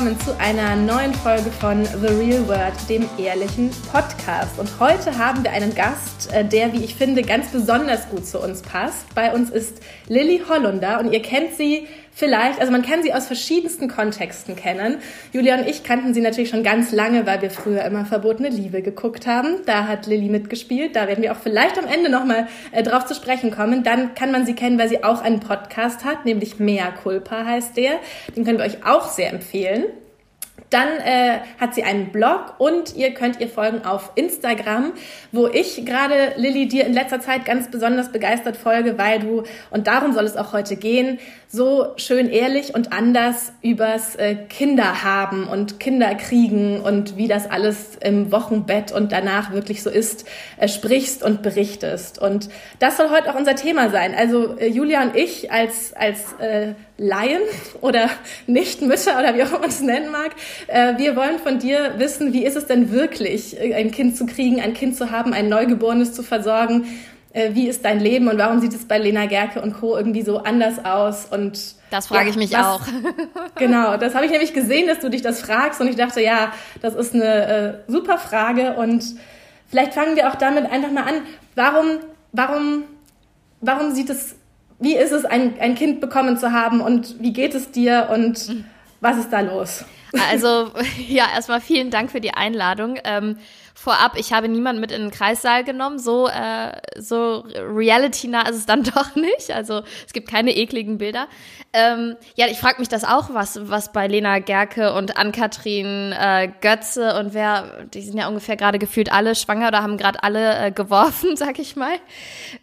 Willkommen zu einer neuen Folge von The Real World, dem ehrlichen Podcast. Und heute haben wir einen Gast, äh, der, wie ich finde, ganz besonders gut zu uns passt. Bei uns ist Lilly Hollunder und ihr kennt sie vielleicht, also man kann sie aus verschiedensten Kontexten kennen. Julia und ich kannten sie natürlich schon ganz lange, weil wir früher immer Verbotene Liebe geguckt haben. Da hat Lilly mitgespielt. Da werden wir auch vielleicht am Ende nochmal äh, drauf zu sprechen kommen. Dann kann man sie kennen, weil sie auch einen Podcast hat, nämlich Mea Culpa heißt der. Den können wir euch auch sehr empfehlen. Dann äh, hat sie einen Blog und ihr könnt ihr folgen auf Instagram, wo ich gerade, Lilly, dir in letzter Zeit ganz besonders begeistert folge, weil du, und darum soll es auch heute gehen, so schön ehrlich und anders übers äh, Kinder haben und Kinder kriegen und wie das alles im Wochenbett und danach wirklich so ist, äh, sprichst und berichtest. Und das soll heute auch unser Thema sein. Also äh, Julia und ich als, als äh, Laien oder Nichtmütter oder wie auch immer man es nennen mag, äh, wir wollen von dir wissen, wie ist es denn wirklich, äh, ein Kind zu kriegen, ein Kind zu haben, ein Neugeborenes zu versorgen äh, wie ist dein Leben und warum sieht es bei Lena Gerke und Co. irgendwie so anders aus? Und das frage ja, ich mich was, auch. genau, das habe ich nämlich gesehen, dass du dich das fragst und ich dachte, ja, das ist eine äh, super Frage und vielleicht fangen wir auch damit einfach mal an. Warum, warum, warum sieht es, wie ist es, ein, ein Kind bekommen zu haben und wie geht es dir und was ist da los? Also ja, erstmal vielen Dank für die Einladung. Ähm, vorab, ich habe niemanden mit in den Kreissaal genommen. So, äh, so reality-nah ist es dann doch nicht. Also es gibt keine ekligen Bilder. Ähm, ja, ich frage mich das auch, was, was bei Lena Gerke und Ann-Kathrin äh, Götze und wer, die sind ja ungefähr gerade gefühlt alle schwanger oder haben gerade alle äh, geworfen, sag ich mal.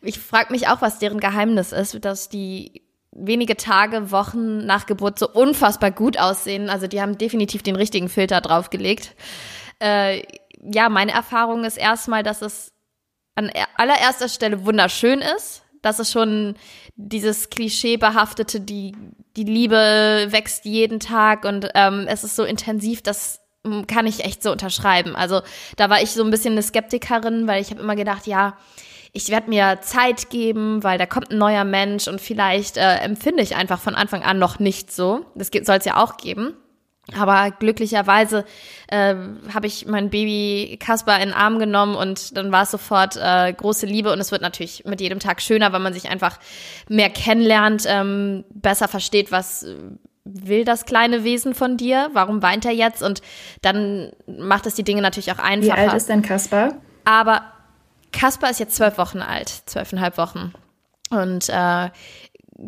Ich frage mich auch, was deren Geheimnis ist, dass die wenige Tage, Wochen nach Geburt so unfassbar gut aussehen. Also die haben definitiv den richtigen Filter draufgelegt. Äh, ja, meine Erfahrung ist erstmal, dass es an allererster Stelle wunderschön ist, dass es schon dieses Klischee-behaftete, die, die Liebe wächst jeden Tag und ähm, es ist so intensiv, das kann ich echt so unterschreiben. Also da war ich so ein bisschen eine Skeptikerin, weil ich habe immer gedacht, ja, ich werde mir Zeit geben, weil da kommt ein neuer Mensch und vielleicht äh, empfinde ich einfach von Anfang an noch nicht so. Das soll es ja auch geben. Aber glücklicherweise äh, habe ich mein Baby Kasper in den Arm genommen und dann war es sofort äh, große Liebe und es wird natürlich mit jedem Tag schöner, weil man sich einfach mehr kennenlernt, ähm, besser versteht, was will das kleine Wesen von dir, warum weint er jetzt und dann macht es die Dinge natürlich auch einfacher. Wie alt ist denn Kasper? Aber Kasper ist jetzt zwölf Wochen alt, zwölfeinhalb Wochen und äh,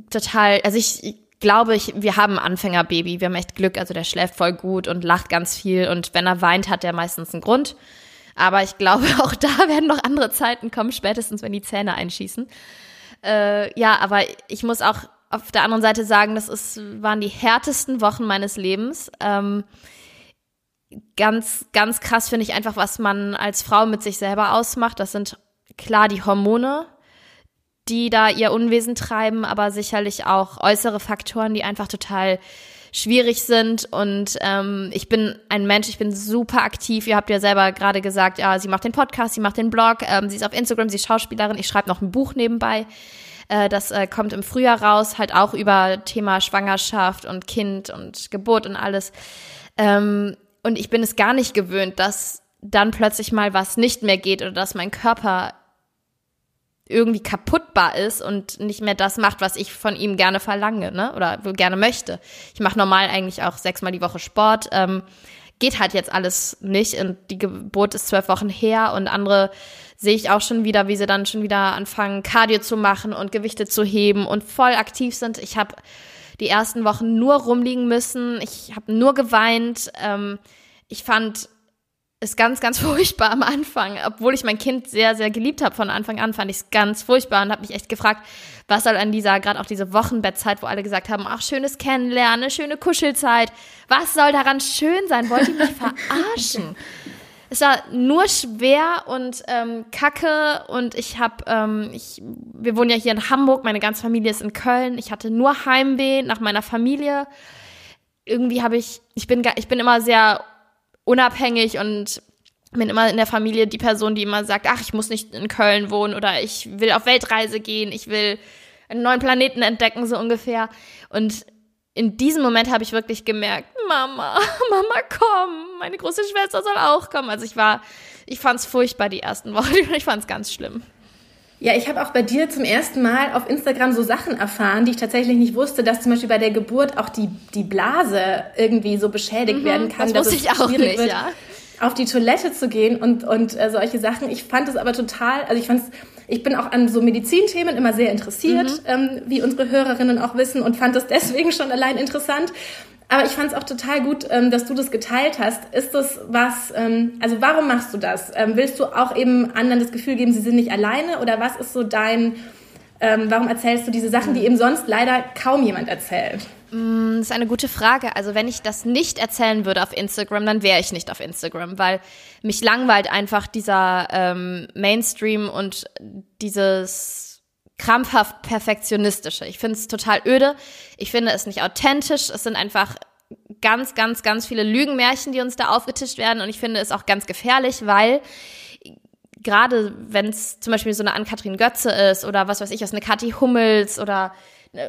total, also ich glaube ich, wir haben ein Anfängerbaby. Wir haben echt Glück. Also der schläft voll gut und lacht ganz viel. Und wenn er weint, hat er meistens einen Grund. Aber ich glaube, auch da werden noch andere Zeiten kommen, spätestens wenn die Zähne einschießen. Äh, ja, aber ich muss auch auf der anderen Seite sagen, das ist, waren die härtesten Wochen meines Lebens. Ähm, ganz, ganz krass finde ich einfach, was man als Frau mit sich selber ausmacht. Das sind klar die Hormone, die da ihr Unwesen treiben, aber sicherlich auch äußere Faktoren, die einfach total schwierig sind. Und ähm, ich bin ein Mensch, ich bin super aktiv. Ihr habt ja selber gerade gesagt, ja, sie macht den Podcast, sie macht den Blog, ähm, sie ist auf Instagram, sie ist Schauspielerin, ich schreibe noch ein Buch nebenbei. Äh, das äh, kommt im Frühjahr raus, halt auch über Thema Schwangerschaft und Kind und Geburt und alles. Ähm, und ich bin es gar nicht gewöhnt, dass dann plötzlich mal was nicht mehr geht oder dass mein Körper irgendwie kaputtbar ist und nicht mehr das macht, was ich von ihm gerne verlange, ne? Oder gerne möchte. Ich mache normal eigentlich auch sechsmal die Woche Sport. Ähm, geht halt jetzt alles nicht und die Geburt ist zwölf Wochen her und andere sehe ich auch schon wieder, wie sie dann schon wieder anfangen, Cardio zu machen und Gewichte zu heben und voll aktiv sind. Ich habe die ersten Wochen nur rumliegen müssen. Ich habe nur geweint. Ähm, ich fand ist ganz, ganz furchtbar am Anfang. Obwohl ich mein Kind sehr, sehr geliebt habe von Anfang an, fand ich es ganz furchtbar und habe mich echt gefragt, was soll an dieser, gerade auch diese Wochenbettzeit, wo alle gesagt haben, ach, schönes Kennenlernen, schöne Kuschelzeit, was soll daran schön sein? Wollte ich mich verarschen? es war nur schwer und ähm, kacke und ich habe, ähm, ich, wir wohnen ja hier in Hamburg, meine ganze Familie ist in Köln. Ich hatte nur Heimweh nach meiner Familie. Irgendwie habe ich, ich bin, ich bin immer sehr unabhängig und bin immer in der Familie die Person, die immer sagt, ach, ich muss nicht in Köln wohnen oder ich will auf Weltreise gehen, ich will einen neuen Planeten entdecken, so ungefähr. Und in diesem Moment habe ich wirklich gemerkt, Mama, Mama, komm, meine große Schwester soll auch kommen. Also ich war, ich fand es furchtbar die ersten Wochen. Ich fand es ganz schlimm. Ja, ich habe auch bei dir zum ersten Mal auf Instagram so Sachen erfahren, die ich tatsächlich nicht wusste, dass zum Beispiel bei der Geburt auch die, die Blase irgendwie so beschädigt mhm, werden kann. Das wusste ich auch nicht, wird, ja. Auf die Toilette zu gehen und, und äh, solche Sachen. Ich fand es aber total, also ich fand ich bin auch an so Medizinthemen immer sehr interessiert, mhm. ähm, wie unsere Hörerinnen auch wissen und fand es deswegen schon allein interessant. Aber ich fand es auch total gut, ähm, dass du das geteilt hast. Ist das was, ähm, also warum machst du das? Ähm, willst du auch eben anderen das Gefühl geben, sie sind nicht alleine? Oder was ist so dein, ähm, warum erzählst du diese Sachen, die eben sonst leider kaum jemand erzählt? Mm, das ist eine gute Frage. Also wenn ich das nicht erzählen würde auf Instagram, dann wäre ich nicht auf Instagram, weil mich langweilt einfach dieser ähm, Mainstream und dieses krampfhaft perfektionistische. Ich finde es total öde. Ich finde es nicht authentisch. Es sind einfach ganz, ganz, ganz viele Lügenmärchen, die uns da aufgetischt werden. Und ich finde es auch ganz gefährlich, weil gerade wenn es zum Beispiel so eine Ann-Kathrin Götze ist oder was weiß ich, aus eine Kathi Hummels oder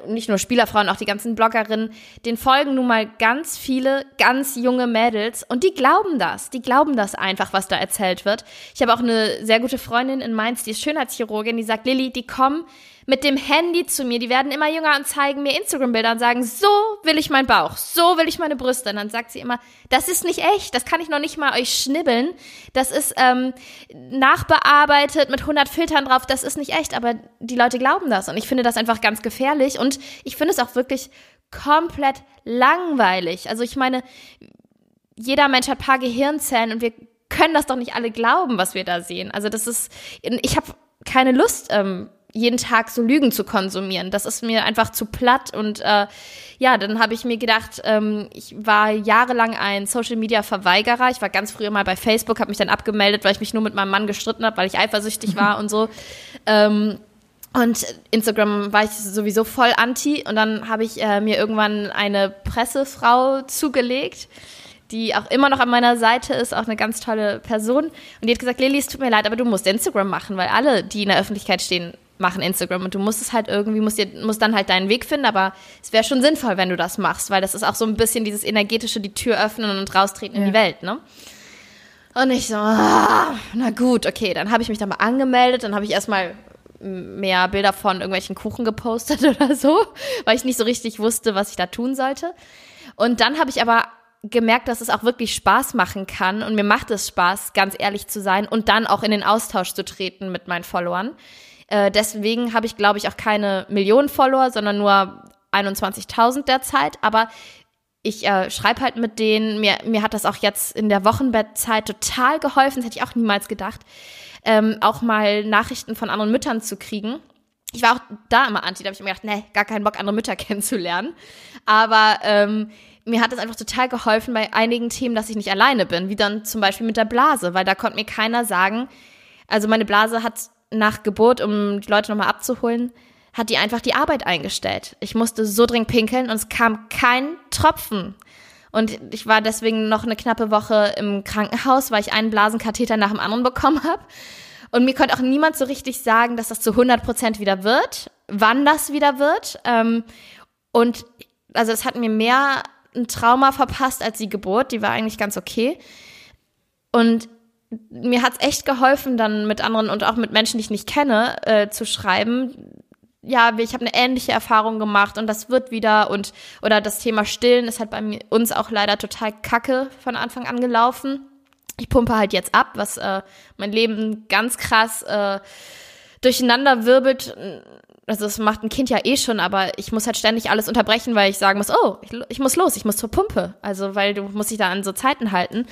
nicht nur Spielerfrauen, auch die ganzen Bloggerinnen, den folgen nun mal ganz viele ganz junge Mädels und die glauben das. Die glauben das einfach, was da erzählt wird. Ich habe auch eine sehr gute Freundin in Mainz, die ist Schönheitschirurgin, die sagt, Lilly, die kommen mit dem Handy zu mir. Die werden immer jünger und zeigen mir Instagram-Bilder und sagen, so will ich meinen Bauch, so will ich meine Brüste. Und dann sagt sie immer, das ist nicht echt, das kann ich noch nicht mal euch schnibbeln. Das ist ähm, nachbearbeitet mit 100 Filtern drauf, das ist nicht echt. Aber die Leute glauben das und ich finde das einfach ganz gefährlich und ich finde es auch wirklich komplett langweilig. Also ich meine, jeder Mensch hat paar Gehirnzellen und wir können das doch nicht alle glauben, was wir da sehen. Also das ist, ich habe keine Lust, ähm, jeden Tag so Lügen zu konsumieren. Das ist mir einfach zu platt. Und äh, ja, dann habe ich mir gedacht, ähm, ich war jahrelang ein Social-Media-Verweigerer. Ich war ganz früher mal bei Facebook, habe mich dann abgemeldet, weil ich mich nur mit meinem Mann gestritten habe, weil ich eifersüchtig war und so. Ähm, und Instagram war ich sowieso voll anti. Und dann habe ich äh, mir irgendwann eine Pressefrau zugelegt die auch immer noch an meiner Seite ist, auch eine ganz tolle Person. Und die hat gesagt, Lilly, es tut mir leid, aber du musst Instagram machen, weil alle, die in der Öffentlichkeit stehen, machen Instagram und du musst es halt irgendwie, musst, dir, musst dann halt deinen Weg finden, aber es wäre schon sinnvoll, wenn du das machst, weil das ist auch so ein bisschen dieses energetische, die Tür öffnen und raustreten ja. in die Welt, ne? Und ich so, ah, na gut, okay, dann habe ich mich da mal angemeldet, dann habe ich erstmal mehr Bilder von irgendwelchen Kuchen gepostet oder so, weil ich nicht so richtig wusste, was ich da tun sollte. Und dann habe ich aber gemerkt, dass es auch wirklich Spaß machen kann und mir macht es Spaß, ganz ehrlich zu sein und dann auch in den Austausch zu treten mit meinen Followern. Äh, deswegen habe ich, glaube ich, auch keine Millionen Follower, sondern nur 21.000 derzeit. Aber ich äh, schreibe halt mit denen. Mir, mir hat das auch jetzt in der Wochenbettzeit total geholfen. Das hätte ich auch niemals gedacht. Ähm, auch mal Nachrichten von anderen Müttern zu kriegen. Ich war auch da immer anti. Da habe ich mir gedacht, nee, gar keinen Bock, andere Mütter kennenzulernen. Aber ähm, mir hat es einfach total geholfen bei einigen Themen, dass ich nicht alleine bin. Wie dann zum Beispiel mit der Blase. Weil da konnte mir keiner sagen, also meine Blase hat nach Geburt, um die Leute nochmal abzuholen, hat die einfach die Arbeit eingestellt. Ich musste so dringend pinkeln und es kam kein Tropfen. Und ich war deswegen noch eine knappe Woche im Krankenhaus, weil ich einen Blasenkatheter nach dem anderen bekommen habe. Und mir konnte auch niemand so richtig sagen, dass das zu 100 Prozent wieder wird, wann das wieder wird. Ähm, und also es hat mir mehr ein Trauma verpasst als die Geburt. Die war eigentlich ganz okay. Und mir hat's echt geholfen, dann mit anderen und auch mit Menschen, die ich nicht kenne, äh, zu schreiben. Ja, ich habe eine ähnliche Erfahrung gemacht und das wird wieder und oder das Thema Stillen ist halt bei mir, uns auch leider total kacke von Anfang an gelaufen. Ich pumpe halt jetzt ab, was äh, mein Leben ganz krass äh, durcheinander wirbelt. Also das macht ein Kind ja eh schon, aber ich muss halt ständig alles unterbrechen, weil ich sagen muss, oh, ich, ich muss los, ich muss zur Pumpe. Also weil du musst dich da an so Zeiten halten.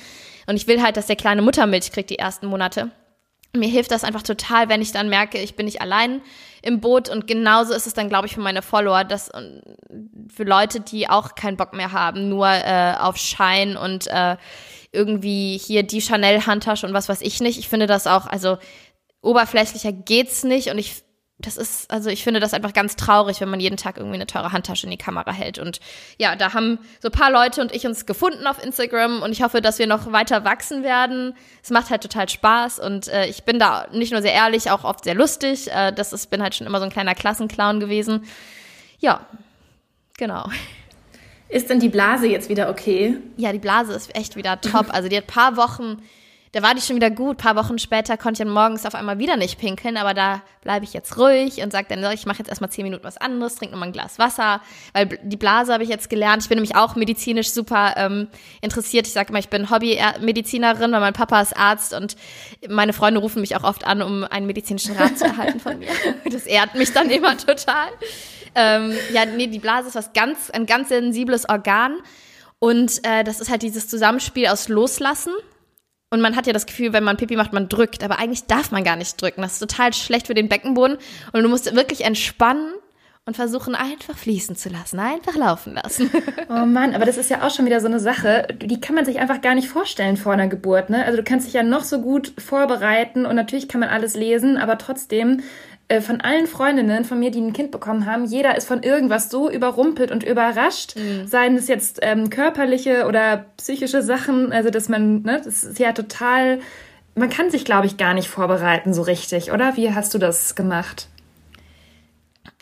Und ich will halt, dass der kleine Muttermilch kriegt die ersten Monate. Mir hilft das einfach total, wenn ich dann merke, ich bin nicht allein im Boot. Und genauso ist es dann, glaube ich, für meine Follower, dass für Leute, die auch keinen Bock mehr haben, nur äh, auf Schein und äh, irgendwie hier die Chanel-Handtasche und was weiß ich nicht. Ich finde das auch, also oberflächlicher geht's nicht. Und ich das ist, also ich finde das einfach ganz traurig, wenn man jeden Tag irgendwie eine teure Handtasche in die Kamera hält. Und ja, da haben so ein paar Leute und ich uns gefunden auf Instagram und ich hoffe, dass wir noch weiter wachsen werden. Es macht halt total Spaß und äh, ich bin da nicht nur sehr ehrlich, auch oft sehr lustig. Äh, das ist, bin halt schon immer so ein kleiner Klassenclown gewesen. Ja, genau. Ist denn die Blase jetzt wieder okay? Ja, die Blase ist echt wieder top. Also die hat paar Wochen da war die schon wieder gut. Ein paar Wochen später konnte ich dann morgens auf einmal wieder nicht pinkeln, aber da bleibe ich jetzt ruhig und sage dann, ich mache jetzt erstmal zehn Minuten was anderes, trinke nochmal ein Glas Wasser, weil die Blase habe ich jetzt gelernt. Ich bin nämlich auch medizinisch super ähm, interessiert. Ich sage immer, ich bin Hobbymedizinerin, weil mein Papa ist Arzt und meine Freunde rufen mich auch oft an, um einen medizinischen Rat zu erhalten von mir. Das ehrt mich dann immer total. Ähm, ja, nee, die Blase ist was ganz, ein ganz sensibles Organ. Und äh, das ist halt dieses Zusammenspiel aus Loslassen und man hat ja das Gefühl, wenn man Pipi macht, man drückt. Aber eigentlich darf man gar nicht drücken. Das ist total schlecht für den Beckenboden. Und du musst wirklich entspannen und versuchen, einfach fließen zu lassen, einfach laufen lassen. Oh Mann, aber das ist ja auch schon wieder so eine Sache, die kann man sich einfach gar nicht vorstellen vor einer Geburt. Ne? Also du kannst dich ja noch so gut vorbereiten und natürlich kann man alles lesen, aber trotzdem äh, von allen Freundinnen von mir, die ein Kind bekommen haben, jeder ist von irgendwas so überrumpelt und überrascht, mhm. seien es jetzt ähm, körperliche oder psychische Sachen, also dass man, ne, das ist ja total, man kann sich, glaube ich, gar nicht vorbereiten so richtig, oder? Wie hast du das gemacht?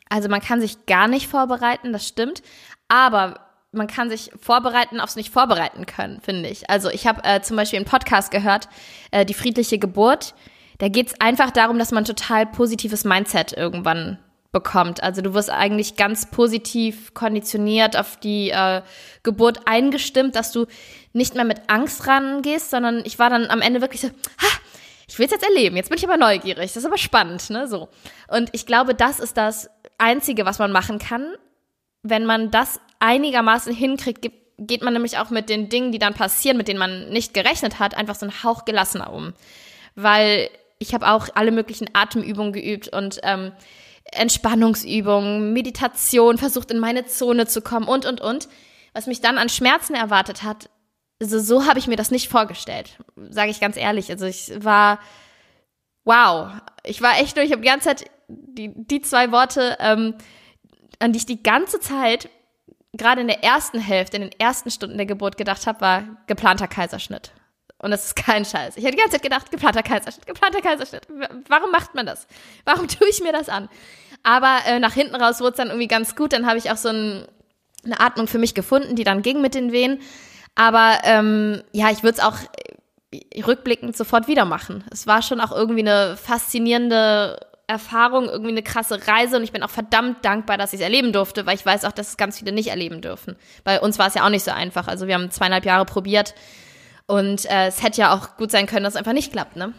Also man kann sich gar nicht vorbereiten, das stimmt, aber man kann sich vorbereiten aufs nicht vorbereiten können, finde ich. Also ich habe äh, zum Beispiel einen Podcast gehört, äh, die friedliche Geburt da geht es einfach darum, dass man total positives Mindset irgendwann bekommt. Also du wirst eigentlich ganz positiv konditioniert auf die äh, Geburt eingestimmt, dass du nicht mehr mit Angst rangehst, sondern ich war dann am Ende wirklich so, ha, ich will es jetzt erleben, jetzt bin ich aber neugierig, das ist aber spannend, ne, so. Und ich glaube, das ist das Einzige, was man machen kann. Wenn man das einigermaßen hinkriegt, geht man nämlich auch mit den Dingen, die dann passieren, mit denen man nicht gerechnet hat, einfach so einen Hauch gelassener um. Weil ich habe auch alle möglichen Atemübungen geübt und ähm, Entspannungsübungen, Meditation, versucht in meine Zone zu kommen und, und, und. Was mich dann an Schmerzen erwartet hat, also so habe ich mir das nicht vorgestellt, sage ich ganz ehrlich. Also ich war, wow, ich war echt nur, ich habe die ganze Zeit die, die zwei Worte, ähm, an die ich die ganze Zeit, gerade in der ersten Hälfte, in den ersten Stunden der Geburt gedacht habe, war geplanter Kaiserschnitt. Und das ist kein Scheiß. Ich habe die ganze Zeit gedacht, geplanter Kaiserschnitt, geplanter Kaiserschnitt. Warum macht man das? Warum tue ich mir das an? Aber äh, nach hinten raus wurde es dann irgendwie ganz gut. Dann habe ich auch so ein, eine Atmung für mich gefunden, die dann ging mit den Wehen. Aber ähm, ja, ich würde es auch äh, rückblickend sofort wieder machen. Es war schon auch irgendwie eine faszinierende Erfahrung, irgendwie eine krasse Reise und ich bin auch verdammt dankbar, dass ich es erleben durfte, weil ich weiß auch, dass es ganz viele nicht erleben dürfen. Bei uns war es ja auch nicht so einfach. Also wir haben zweieinhalb Jahre probiert und äh, es hätte ja auch gut sein können, dass es einfach nicht klappt, ne?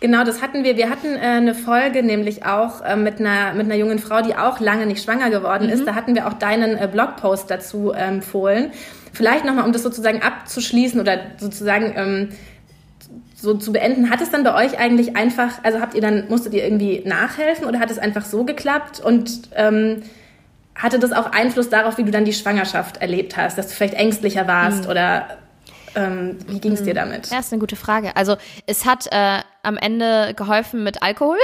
Genau, das hatten wir. Wir hatten äh, eine Folge nämlich auch äh, mit, einer, mit einer jungen Frau, die auch lange nicht schwanger geworden mhm. ist. Da hatten wir auch deinen äh, Blogpost dazu äh, empfohlen. Vielleicht nochmal, um das sozusagen abzuschließen oder sozusagen ähm, so zu beenden. Hat es dann bei euch eigentlich einfach, also habt ihr dann, musstet ihr irgendwie nachhelfen oder hat es einfach so geklappt und ähm, hatte das auch Einfluss darauf, wie du dann die Schwangerschaft erlebt hast, dass du vielleicht ängstlicher warst mhm. oder ähm, wie ging es dir hm. damit? Ja, ist eine gute Frage. Also es hat äh, am Ende geholfen mit Alkohol.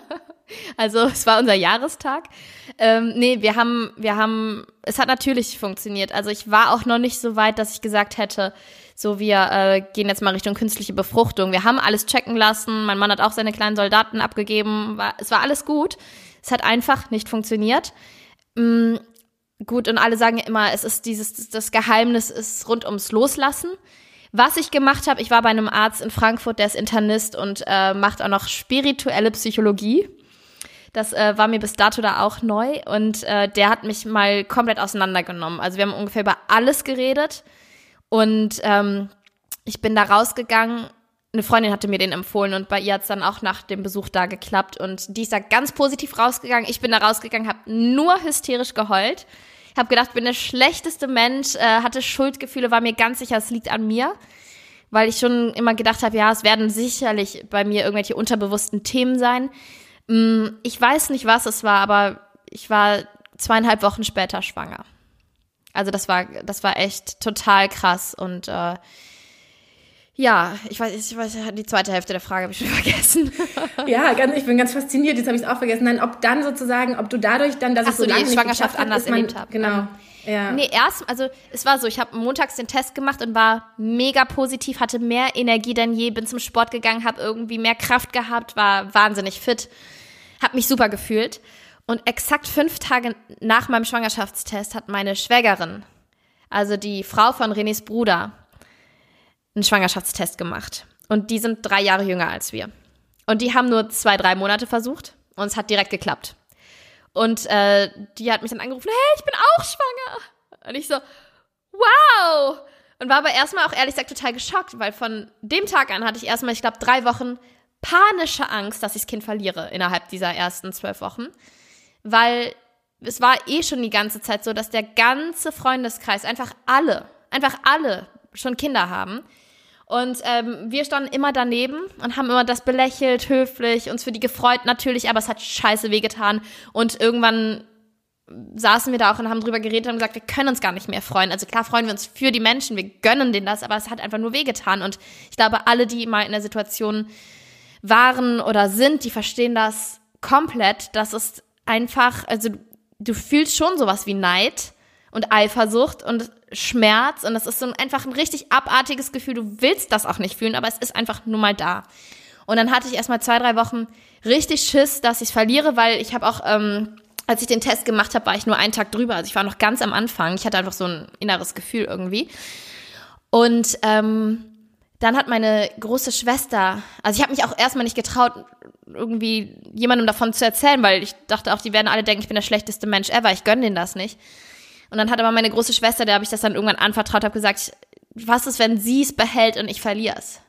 also es war unser Jahrestag. Ähm, nee, wir haben, wir haben, es hat natürlich funktioniert. Also ich war auch noch nicht so weit, dass ich gesagt hätte, so wir äh, gehen jetzt mal Richtung künstliche Befruchtung. Wir haben alles checken lassen. Mein Mann hat auch seine kleinen Soldaten abgegeben. War, es war alles gut. Es hat einfach nicht funktioniert. Gut, und alle sagen immer, es ist dieses, das Geheimnis ist rund ums Loslassen. Was ich gemacht habe, ich war bei einem Arzt in Frankfurt, der ist Internist und äh, macht auch noch spirituelle Psychologie. Das äh, war mir bis dato da auch neu und äh, der hat mich mal komplett auseinandergenommen. Also wir haben ungefähr über alles geredet und ähm, ich bin da rausgegangen. Eine Freundin hatte mir den empfohlen und bei ihr hat es dann auch nach dem Besuch da geklappt und die ist da ganz positiv rausgegangen. Ich bin da rausgegangen, habe nur hysterisch geheult habe gedacht, bin der schlechteste Mensch, äh, hatte Schuldgefühle, war mir ganz sicher, es liegt an mir, weil ich schon immer gedacht habe, ja, es werden sicherlich bei mir irgendwelche unterbewussten Themen sein. Mm, ich weiß nicht, was es war, aber ich war zweieinhalb Wochen später schwanger. Also das war, das war echt total krass und äh, ja, ich weiß, ich weiß, die zweite Hälfte der Frage habe ich schon vergessen. ja, ganz, ich bin ganz fasziniert, jetzt habe ich es auch vergessen. Nein, ob dann sozusagen, ob du dadurch dann, dass Ach es so, so die Schwangerschaft hat, anders erlebt habe. Genau. Ja. Nee, erst, also es war so, ich habe montags den Test gemacht und war mega positiv, hatte mehr Energie denn je, bin zum Sport gegangen, habe irgendwie mehr Kraft gehabt, war wahnsinnig fit, habe mich super gefühlt. Und exakt fünf Tage nach meinem Schwangerschaftstest hat meine Schwägerin, also die Frau von Renés Bruder, einen Schwangerschaftstest gemacht. Und die sind drei Jahre jünger als wir. Und die haben nur zwei, drei Monate versucht und es hat direkt geklappt. Und äh, die hat mich dann angerufen, hey, ich bin auch schwanger. Und ich so, wow. Und war aber erstmal auch ehrlich gesagt total geschockt, weil von dem Tag an hatte ich erstmal, ich glaube, drei Wochen panische Angst, dass ich das Kind verliere innerhalb dieser ersten zwölf Wochen weil es war eh schon die ganze Zeit so, dass der ganze Freundeskreis, einfach alle, einfach alle schon Kinder haben. Und ähm, wir standen immer daneben und haben immer das belächelt, höflich, uns für die gefreut natürlich, aber es hat scheiße wehgetan. Und irgendwann saßen wir da auch und haben drüber geredet und gesagt, wir können uns gar nicht mehr freuen. Also klar freuen wir uns für die Menschen, wir gönnen denen das, aber es hat einfach nur wehgetan. Und ich glaube, alle, die mal in der Situation waren oder sind, die verstehen das komplett, dass es einfach, also du fühlst schon sowas wie Neid und Eifersucht und Schmerz und das ist so ein, einfach ein richtig abartiges Gefühl. Du willst das auch nicht fühlen, aber es ist einfach nur mal da. Und dann hatte ich erstmal zwei, drei Wochen richtig Schiss, dass ich verliere, weil ich habe auch, ähm, als ich den Test gemacht habe, war ich nur einen Tag drüber. Also ich war noch ganz am Anfang. Ich hatte einfach so ein inneres Gefühl irgendwie. Und ähm, dann hat meine große Schwester, also ich habe mich auch erstmal nicht getraut, irgendwie jemandem davon zu erzählen, weil ich dachte auch, die werden alle denken, ich bin der schlechteste Mensch ever, ich gönne denen das nicht. Und dann hat aber meine große Schwester, der habe ich das dann irgendwann anvertraut, habe gesagt, was ist, wenn sie es behält und ich verliere es?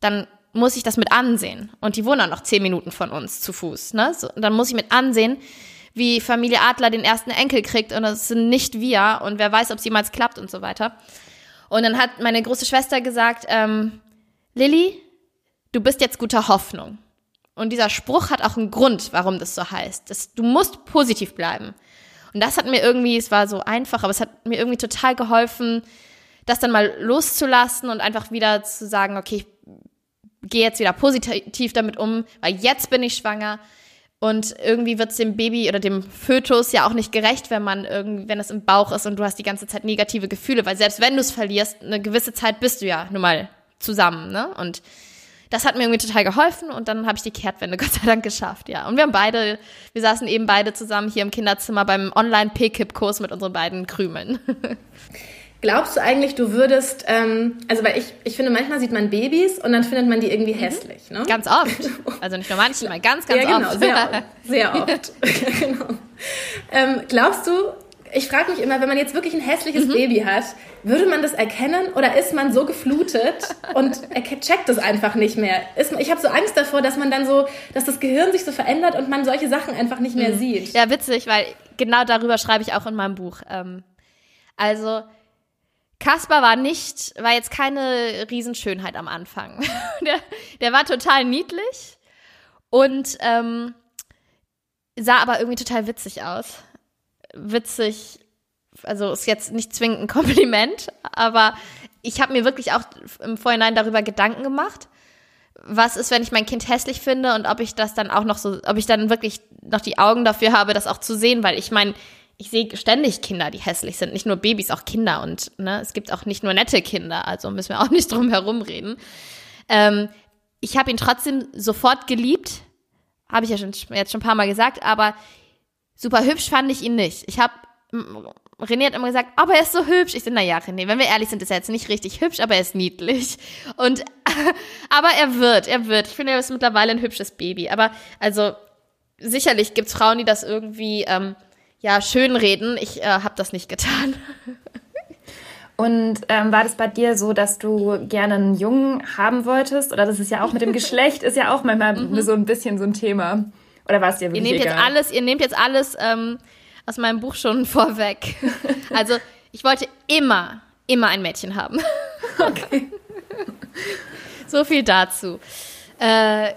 Dann muss ich das mit ansehen. Und die wohnen auch noch zehn Minuten von uns zu Fuß. Ne? So, dann muss ich mit ansehen, wie Familie Adler den ersten Enkel kriegt und das sind nicht wir und wer weiß, ob es jemals klappt und so weiter. Und dann hat meine große Schwester gesagt, ähm, Lilly, du bist jetzt guter Hoffnung. Und dieser Spruch hat auch einen Grund, warum das so heißt. Das, du musst positiv bleiben. Und das hat mir irgendwie, es war so einfach, aber es hat mir irgendwie total geholfen, das dann mal loszulassen und einfach wieder zu sagen, okay, ich gehe jetzt wieder positiv damit um, weil jetzt bin ich schwanger. Und irgendwie wird es dem Baby oder dem Fötus ja auch nicht gerecht, wenn man irgendwie, wenn es im Bauch ist und du hast die ganze Zeit negative Gefühle, weil selbst wenn du es verlierst, eine gewisse Zeit bist du ja nun mal zusammen, ne? Und das hat mir irgendwie total geholfen und dann habe ich die Kehrtwende Gott sei Dank geschafft, ja. Und wir haben beide, wir saßen eben beide zusammen hier im Kinderzimmer beim Online-P-Kip-Kurs mit unseren beiden Krümeln. Glaubst du eigentlich, du würdest, ähm, also weil ich, ich finde, manchmal sieht man Babys und dann findet man die irgendwie mhm. hässlich, ne? Ganz oft. Also nicht nur manchmal, ganz, ganz ja, genau, oft. Sehr, sehr oft. genau. Ähm, glaubst du, ich frage mich immer, wenn man jetzt wirklich ein hässliches mhm. Baby hat, würde man das erkennen oder ist man so geflutet und er checkt es einfach nicht mehr? Ist, ich habe so Angst davor, dass man dann so, dass das Gehirn sich so verändert und man solche Sachen einfach nicht mehr mhm. sieht. Ja, witzig, weil genau darüber schreibe ich auch in meinem Buch. Ähm, also Kaspar war nicht, war jetzt keine Riesenschönheit am Anfang. der, der war total niedlich und ähm, sah aber irgendwie total witzig aus witzig, also ist jetzt nicht zwingend ein Kompliment, aber ich habe mir wirklich auch im Vorhinein darüber Gedanken gemacht, was ist, wenn ich mein Kind hässlich finde und ob ich das dann auch noch so, ob ich dann wirklich noch die Augen dafür habe, das auch zu sehen, weil ich meine, ich sehe ständig Kinder, die hässlich sind, nicht nur Babys, auch Kinder und ne, es gibt auch nicht nur nette Kinder, also müssen wir auch nicht drum herum reden. Ähm, ich habe ihn trotzdem sofort geliebt, habe ich ja schon, jetzt schon ein paar Mal gesagt, aber Super hübsch fand ich ihn nicht. Ich habe René hat immer gesagt, aber er ist so hübsch. Ich so, naja, René, wenn wir ehrlich sind, ist er jetzt nicht richtig hübsch, aber er ist niedlich. Und, aber er wird, er wird. Ich finde, er ist mittlerweile ein hübsches Baby. Aber, also, sicherlich gibt's Frauen, die das irgendwie, ähm, ja, schönreden. Ich äh, habe das nicht getan. Und ähm, war das bei dir so, dass du gerne einen Jungen haben wolltest? Oder das ist ja auch mit dem Geschlecht, ist ja auch manchmal mhm. so ein bisschen so ein Thema. Oder war es dir wirklich ihr nehmt egal? Jetzt alles, ihr nehmt jetzt alles ähm, aus meinem Buch schon vorweg. also ich wollte immer, immer ein Mädchen haben. Okay. so viel dazu. Äh,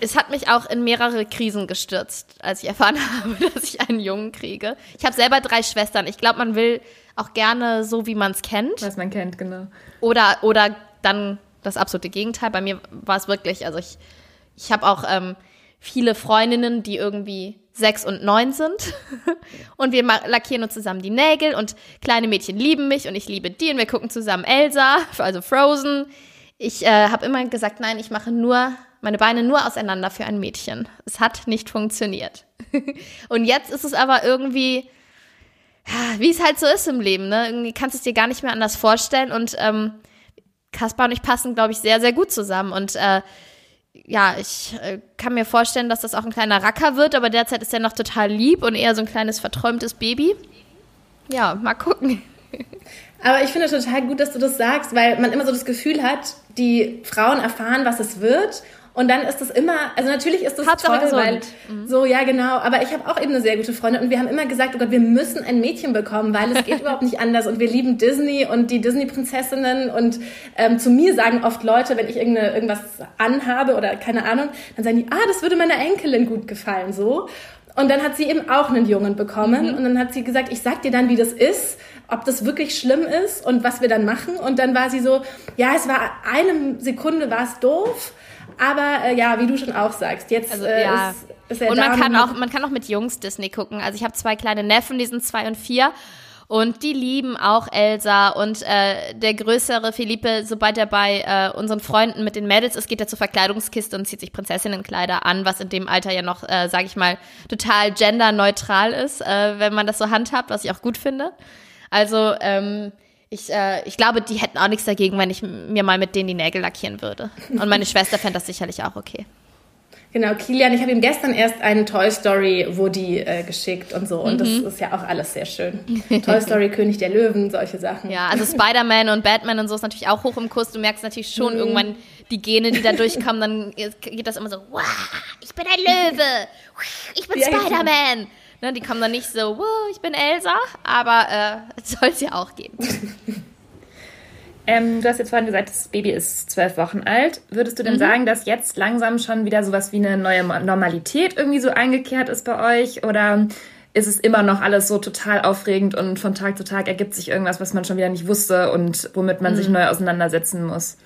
es hat mich auch in mehrere Krisen gestürzt, als ich erfahren habe, dass ich einen Jungen kriege. Ich habe selber drei Schwestern. Ich glaube, man will auch gerne so, wie man es kennt. Was man kennt, genau. Oder, oder dann das absolute Gegenteil. Bei mir war es wirklich, also ich, ich habe auch ähm, viele Freundinnen, die irgendwie sechs und neun sind. und wir lackieren uns zusammen die Nägel und kleine Mädchen lieben mich und ich liebe die und wir gucken zusammen Elsa, also Frozen. Ich äh, habe immer gesagt, nein, ich mache nur meine Beine nur auseinander für ein Mädchen. Es hat nicht funktioniert. und jetzt ist es aber irgendwie, wie es halt so ist im Leben, ne? Irgendwie kannst du es dir gar nicht mehr anders vorstellen und ähm, Kaspar und ich passen, glaube ich, sehr, sehr gut zusammen und äh, ja, ich äh, kann mir vorstellen, dass das auch ein kleiner Racker wird, aber derzeit ist er noch total lieb und eher so ein kleines verträumtes Baby. Ja, mal gucken. Aber ich finde total gut, dass du das sagst, weil man immer so das Gefühl hat, die Frauen erfahren, was es wird und dann ist es immer, also natürlich ist das Hauptsache toll, gesund. weil mhm. so ja genau. Aber ich habe auch eben eine sehr gute Freundin und wir haben immer gesagt, oh Gott, wir müssen ein Mädchen bekommen, weil es geht überhaupt nicht anders und wir lieben Disney und die Disney-Prinzessinnen und ähm, zu mir sagen oft Leute, wenn ich irgendeine, irgendwas anhabe oder keine Ahnung, dann sagen die, ah, das würde meiner Enkelin gut gefallen, so. Und dann hat sie eben auch einen Jungen bekommen mhm. und dann hat sie gesagt, ich sag dir dann, wie das ist, ob das wirklich schlimm ist und was wir dann machen. Und dann war sie so, ja, es war eine Sekunde war es doof aber äh, ja, wie du schon auch sagst, jetzt also, äh, ja. ist, ist er Und man kann, auch, man kann auch mit Jungs Disney gucken. Also ich habe zwei kleine Neffen, die sind zwei und vier. Und die lieben auch Elsa und äh, der größere Philippe, sobald er bei äh, unseren Freunden mit den Mädels ist, geht er zur Verkleidungskiste und zieht sich Prinzessinnenkleider an, was in dem Alter ja noch, äh, sage ich mal, total genderneutral ist, äh, wenn man das so handhabt, was ich auch gut finde. Also ähm, ich, äh, ich glaube, die hätten auch nichts dagegen, wenn ich mir mal mit denen die Nägel lackieren würde. Und meine Schwester fände das sicherlich auch okay. Genau, Kilian, ich habe ihm gestern erst einen Toy Story Woody äh, geschickt und so. Und mhm. das ist ja auch alles sehr schön. Toy Story, König der Löwen, solche Sachen. Ja, also Spider-Man und Batman und so ist natürlich auch hoch im Kurs. Du merkst natürlich schon mhm. irgendwann die Gene, die da durchkommen, dann geht das immer so, wow, ich bin ein Löwe, ich bin Spider-Man. Ne, die kommen dann nicht so, wow, ich bin Elsa, aber äh, es soll es ja auch geben. Ähm, du hast jetzt vorhin gesagt, das Baby ist zwölf Wochen alt. Würdest du denn mhm. sagen, dass jetzt langsam schon wieder sowas wie eine neue Normalität irgendwie so eingekehrt ist bei euch? Oder ist es immer noch alles so total aufregend und von Tag zu Tag ergibt sich irgendwas, was man schon wieder nicht wusste und womit man mhm. sich neu auseinandersetzen muss?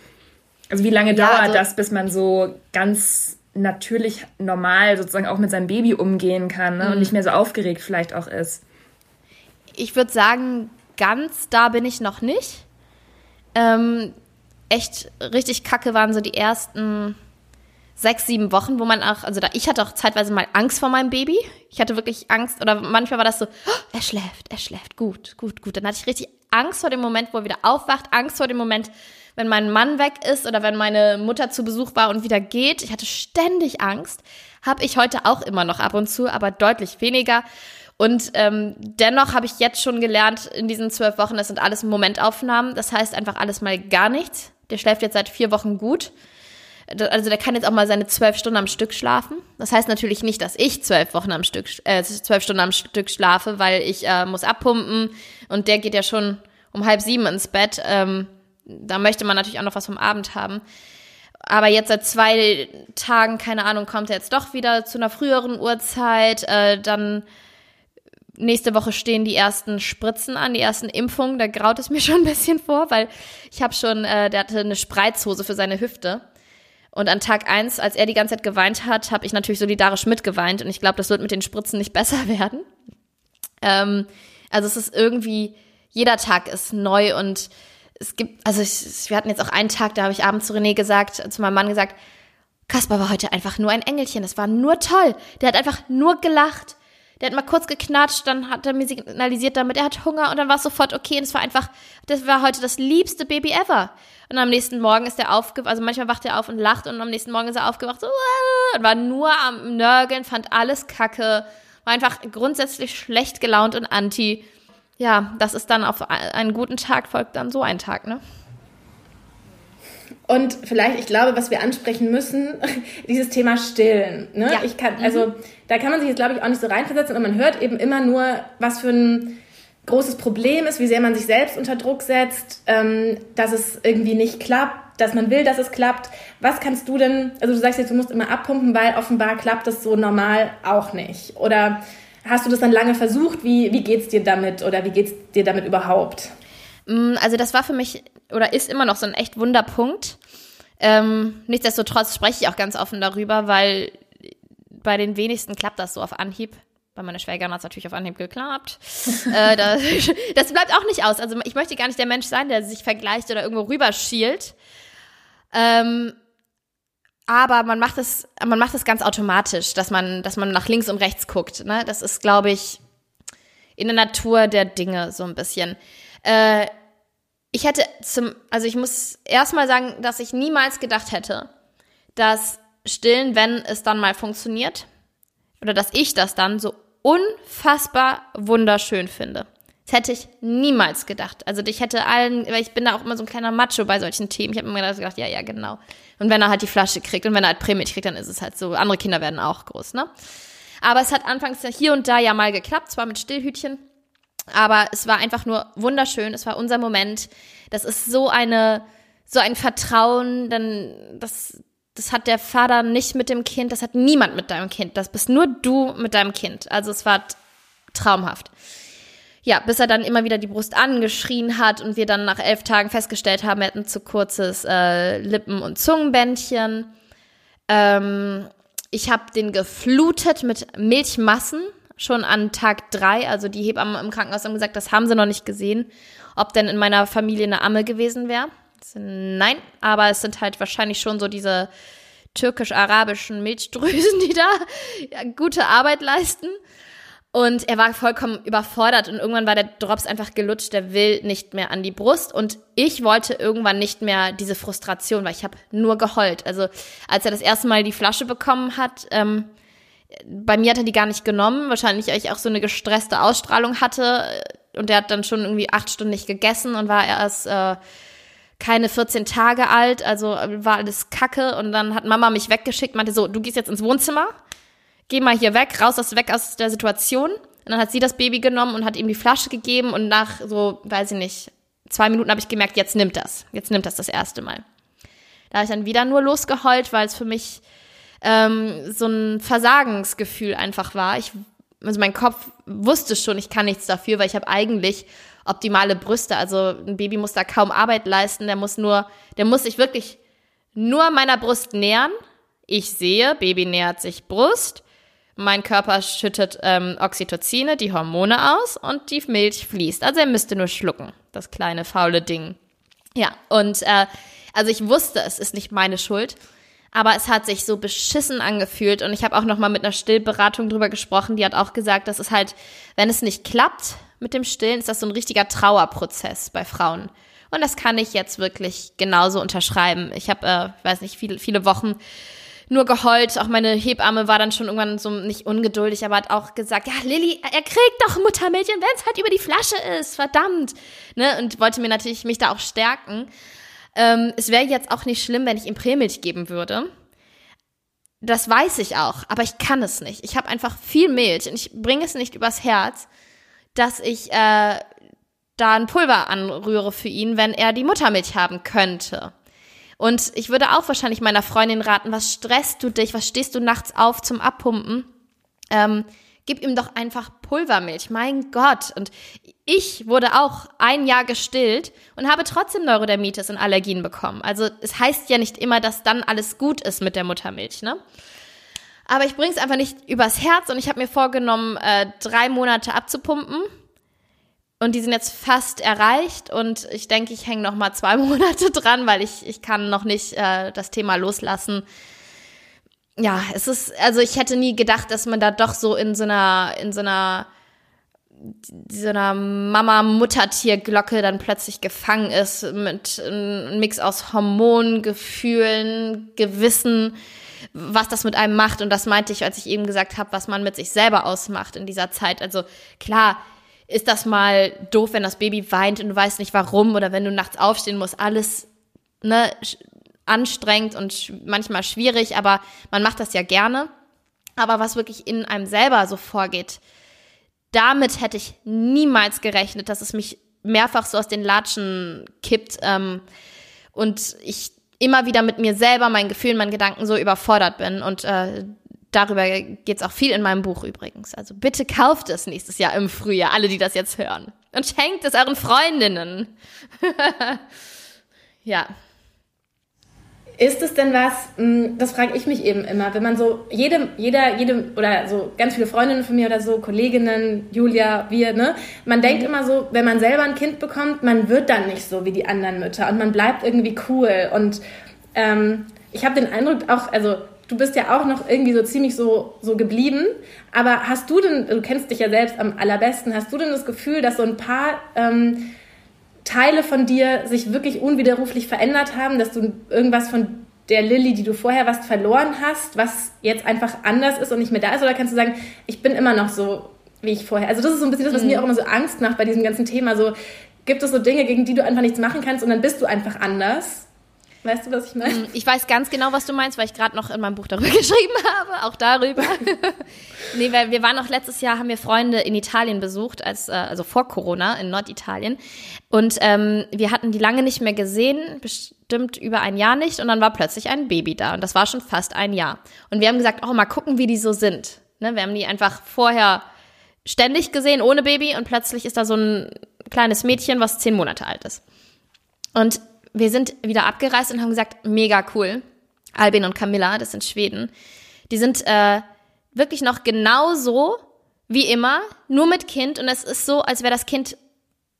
Also wie lange ja, dauert also das, bis man so ganz natürlich normal sozusagen auch mit seinem Baby umgehen kann ne? mhm. und nicht mehr so aufgeregt vielleicht auch ist. Ich würde sagen, ganz da bin ich noch nicht. Ähm, echt richtig kacke waren so die ersten sechs, sieben Wochen, wo man auch, also da, ich hatte auch zeitweise mal Angst vor meinem Baby. Ich hatte wirklich Angst oder manchmal war das so, oh, er schläft, er schläft, gut, gut, gut. Dann hatte ich richtig Angst vor dem Moment, wo er wieder aufwacht, Angst vor dem Moment, wenn mein Mann weg ist oder wenn meine Mutter zu Besuch war und wieder geht. Ich hatte ständig Angst. Habe ich heute auch immer noch ab und zu, aber deutlich weniger. Und ähm, dennoch habe ich jetzt schon gelernt, in diesen zwölf Wochen, das sind alles Momentaufnahmen. Das heißt einfach alles mal gar nichts. Der schläft jetzt seit vier Wochen gut. Also der kann jetzt auch mal seine zwölf Stunden am Stück schlafen. Das heißt natürlich nicht, dass ich zwölf Wochen am Stück, äh, zwölf Stunden am Stück schlafe, weil ich äh, muss abpumpen und der geht ja schon um halb sieben ins Bett. Ähm, da möchte man natürlich auch noch was vom Abend haben. Aber jetzt seit zwei Tagen, keine Ahnung, kommt er jetzt doch wieder zu einer früheren Uhrzeit. Äh, dann nächste Woche stehen die ersten Spritzen an, die ersten Impfungen. Da graut es mir schon ein bisschen vor, weil ich habe schon, äh, der hatte eine Spreizhose für seine Hüfte. Und an Tag eins, als er die ganze Zeit geweint hat, habe ich natürlich solidarisch mitgeweint. Und ich glaube, das wird mit den Spritzen nicht besser werden. Ähm, also es ist irgendwie, jeder Tag ist neu und es gibt, also ich, wir hatten jetzt auch einen Tag, da habe ich abends zu René gesagt, zu meinem Mann gesagt, Kaspar war heute einfach nur ein Engelchen, das war nur toll. Der hat einfach nur gelacht. Der hat mal kurz geknatscht, dann hat er mir signalisiert damit, er hat Hunger und dann war es sofort okay und es war einfach, das war heute das liebste Baby ever. Und am nächsten Morgen ist er aufgewacht, also manchmal wacht er auf und lacht und am nächsten Morgen ist er aufgewacht so, und war nur am Nörgeln, fand alles kacke, war einfach grundsätzlich schlecht gelaunt und anti ja, das ist dann auf einen guten Tag folgt dann so ein Tag, ne? Und vielleicht, ich glaube, was wir ansprechen müssen, dieses Thema Stillen. Ne? Ja. Ich kann, also mhm. da kann man sich jetzt, glaube ich, auch nicht so reinversetzen und man hört eben immer nur, was für ein großes Problem ist, wie sehr man sich selbst unter Druck setzt, ähm, dass es irgendwie nicht klappt, dass man will, dass es klappt. Was kannst du denn, also du sagst jetzt, du musst immer abpumpen, weil offenbar klappt das so normal auch nicht. Oder Hast du das dann lange versucht? Wie, wie es dir damit oder wie geht es dir damit überhaupt? Mm, also das war für mich oder ist immer noch so ein echt Wunderpunkt. Ähm, nichtsdestotrotz spreche ich auch ganz offen darüber, weil bei den wenigsten klappt das so auf Anhieb. Bei meiner Schwägerin hat es natürlich auf Anhieb geklappt. äh, das, das, bleibt auch nicht aus. Also ich möchte gar nicht der Mensch sein, der sich vergleicht oder irgendwo rüberschielt. Ähm, aber man macht es, man macht es ganz automatisch, dass man, dass man nach links und rechts guckt. Ne? Das ist, glaube ich, in der Natur der Dinge so ein bisschen. Äh, ich hätte zum, also ich muss erstmal sagen, dass ich niemals gedacht hätte, dass Stillen, wenn es dann mal funktioniert, oder dass ich das dann so unfassbar wunderschön finde. Das hätte ich niemals gedacht. Also ich hätte allen, weil ich bin da auch immer so ein kleiner Macho bei solchen Themen. Ich habe immer gedacht, ja, ja, genau. Und wenn er halt die Flasche kriegt und wenn er halt Prämie kriegt, dann ist es halt so. Andere Kinder werden auch groß, ne? Aber es hat anfangs hier und da ja mal geklappt, zwar mit Stillhütchen, aber es war einfach nur wunderschön. Es war unser Moment. Das ist so eine, so ein Vertrauen, denn das, das hat der Vater nicht mit dem Kind, das hat niemand mit deinem Kind. Das bist nur du mit deinem Kind. Also es war traumhaft ja, bis er dann immer wieder die Brust angeschrien hat und wir dann nach elf Tagen festgestellt haben, er hat ein zu kurzes äh, Lippen- und Zungenbändchen. Ähm, ich habe den geflutet mit Milchmassen schon an Tag drei. Also die Hebammen im Krankenhaus haben gesagt, das haben sie noch nicht gesehen, ob denn in meiner Familie eine Amme gewesen wäre. Nein, aber es sind halt wahrscheinlich schon so diese türkisch-arabischen Milchdrüsen, die da gute Arbeit leisten. Und er war vollkommen überfordert und irgendwann war der Drops einfach gelutscht, der will nicht mehr an die Brust. Und ich wollte irgendwann nicht mehr diese Frustration, weil ich habe nur geheult. Also als er das erste Mal die Flasche bekommen hat, ähm, bei mir hat er die gar nicht genommen, wahrscheinlich weil ich auch so eine gestresste Ausstrahlung hatte. Und er hat dann schon irgendwie acht Stunden nicht gegessen und war erst äh, keine 14 Tage alt, also war alles kacke. Und dann hat Mama mich weggeschickt, meinte so, du gehst jetzt ins Wohnzimmer geh mal hier weg, raus aus, weg aus der Situation. Und dann hat sie das Baby genommen und hat ihm die Flasche gegeben und nach so, weiß ich nicht, zwei Minuten habe ich gemerkt, jetzt nimmt das. Jetzt nimmt das das erste Mal. Da habe ich dann wieder nur losgeheult, weil es für mich ähm, so ein Versagensgefühl einfach war. Ich, also mein Kopf wusste schon, ich kann nichts dafür, weil ich habe eigentlich optimale Brüste. Also ein Baby muss da kaum Arbeit leisten, der muss nur, der muss sich wirklich nur meiner Brust nähern. Ich sehe, Baby nähert sich Brust mein Körper schüttet ähm, Oxytocine, die Hormone aus und die Milch fließt. Also er müsste nur schlucken, das kleine faule Ding. Ja, und äh, also ich wusste, es ist nicht meine Schuld, aber es hat sich so beschissen angefühlt und ich habe auch noch mal mit einer Stillberatung drüber gesprochen, die hat auch gesagt, dass es halt, wenn es nicht klappt mit dem Stillen, ist das so ein richtiger Trauerprozess bei Frauen. Und das kann ich jetzt wirklich genauso unterschreiben. Ich habe, äh, weiß nicht, viele, viele Wochen nur geheult. Auch meine Hebamme war dann schon irgendwann so nicht ungeduldig, aber hat auch gesagt, ja, Lilly, er kriegt doch Muttermilch und wenn es halt über die Flasche ist, verdammt. Ne? Und wollte mir natürlich mich da auch stärken. Ähm, es wäre jetzt auch nicht schlimm, wenn ich ihm Prämilch geben würde. Das weiß ich auch, aber ich kann es nicht. Ich habe einfach viel Milch und ich bringe es nicht übers Herz, dass ich äh, da ein Pulver anrühre für ihn, wenn er die Muttermilch haben könnte. Und ich würde auch wahrscheinlich meiner Freundin raten, was stresst du dich, was stehst du nachts auf zum Abpumpen? Ähm, gib ihm doch einfach Pulvermilch, mein Gott. Und ich wurde auch ein Jahr gestillt und habe trotzdem Neurodermitis und Allergien bekommen. Also es heißt ja nicht immer, dass dann alles gut ist mit der Muttermilch, ne? Aber ich bring's einfach nicht übers Herz und ich habe mir vorgenommen, äh, drei Monate abzupumpen und die sind jetzt fast erreicht und ich denke, ich hänge noch mal zwei Monate dran, weil ich, ich kann noch nicht äh, das Thema loslassen. Ja, es ist, also ich hätte nie gedacht, dass man da doch so in so einer, in so einer, so einer Mama-Muttertier-Glocke dann plötzlich gefangen ist mit einem Mix aus Hormonen, Gefühlen, Gewissen, was das mit einem macht. Und das meinte ich, als ich eben gesagt habe, was man mit sich selber ausmacht in dieser Zeit. Also klar, ist das mal doof, wenn das Baby weint und du weißt nicht warum oder wenn du nachts aufstehen musst. Alles ne, anstrengend und manchmal schwierig, aber man macht das ja gerne. Aber was wirklich in einem selber so vorgeht, damit hätte ich niemals gerechnet, dass es mich mehrfach so aus den Latschen kippt ähm, und ich immer wieder mit mir selber, meinen Gefühlen, meinen Gedanken so überfordert bin. Und äh, Darüber geht es auch viel in meinem Buch übrigens. Also bitte kauft es nächstes Jahr im Frühjahr, alle, die das jetzt hören. Und schenkt es euren Freundinnen. ja. Ist es denn was, hm, das frage ich mich eben immer, wenn man so, jede, jeder, jede, oder so ganz viele Freundinnen von mir oder so, Kolleginnen, Julia, wir, ne? Man denkt mhm. immer so, wenn man selber ein Kind bekommt, man wird dann nicht so wie die anderen Mütter und man bleibt irgendwie cool und ähm, ich habe den Eindruck auch, also du bist ja auch noch irgendwie so ziemlich so, so geblieben. Aber hast du denn, du kennst dich ja selbst am allerbesten, hast du denn das Gefühl, dass so ein paar ähm, Teile von dir sich wirklich unwiderruflich verändert haben, dass du irgendwas von der Lilly, die du vorher warst, verloren hast, was jetzt einfach anders ist und nicht mehr da ist? Oder kannst du sagen, ich bin immer noch so, wie ich vorher? Also das ist so ein bisschen das, was mhm. mir auch immer so Angst macht bei diesem ganzen Thema. So, gibt es so Dinge, gegen die du einfach nichts machen kannst und dann bist du einfach anders? Weißt du, was ich meine? Mm, ich weiß ganz genau, was du meinst, weil ich gerade noch in meinem Buch darüber geschrieben habe, auch darüber. nee, weil wir waren auch letztes Jahr, haben wir Freunde in Italien besucht, als, äh, also vor Corona in Norditalien. Und ähm, wir hatten die lange nicht mehr gesehen, bestimmt über ein Jahr nicht. Und dann war plötzlich ein Baby da. Und das war schon fast ein Jahr. Und wir haben gesagt, oh, mal gucken, wie die so sind. Ne, wir haben die einfach vorher ständig gesehen, ohne Baby. Und plötzlich ist da so ein kleines Mädchen, was zehn Monate alt ist. Und wir sind wieder abgereist und haben gesagt, mega cool. Albin und Camilla, das sind Schweden. Die sind äh, wirklich noch genauso wie immer, nur mit Kind. Und es ist so, als wäre das Kind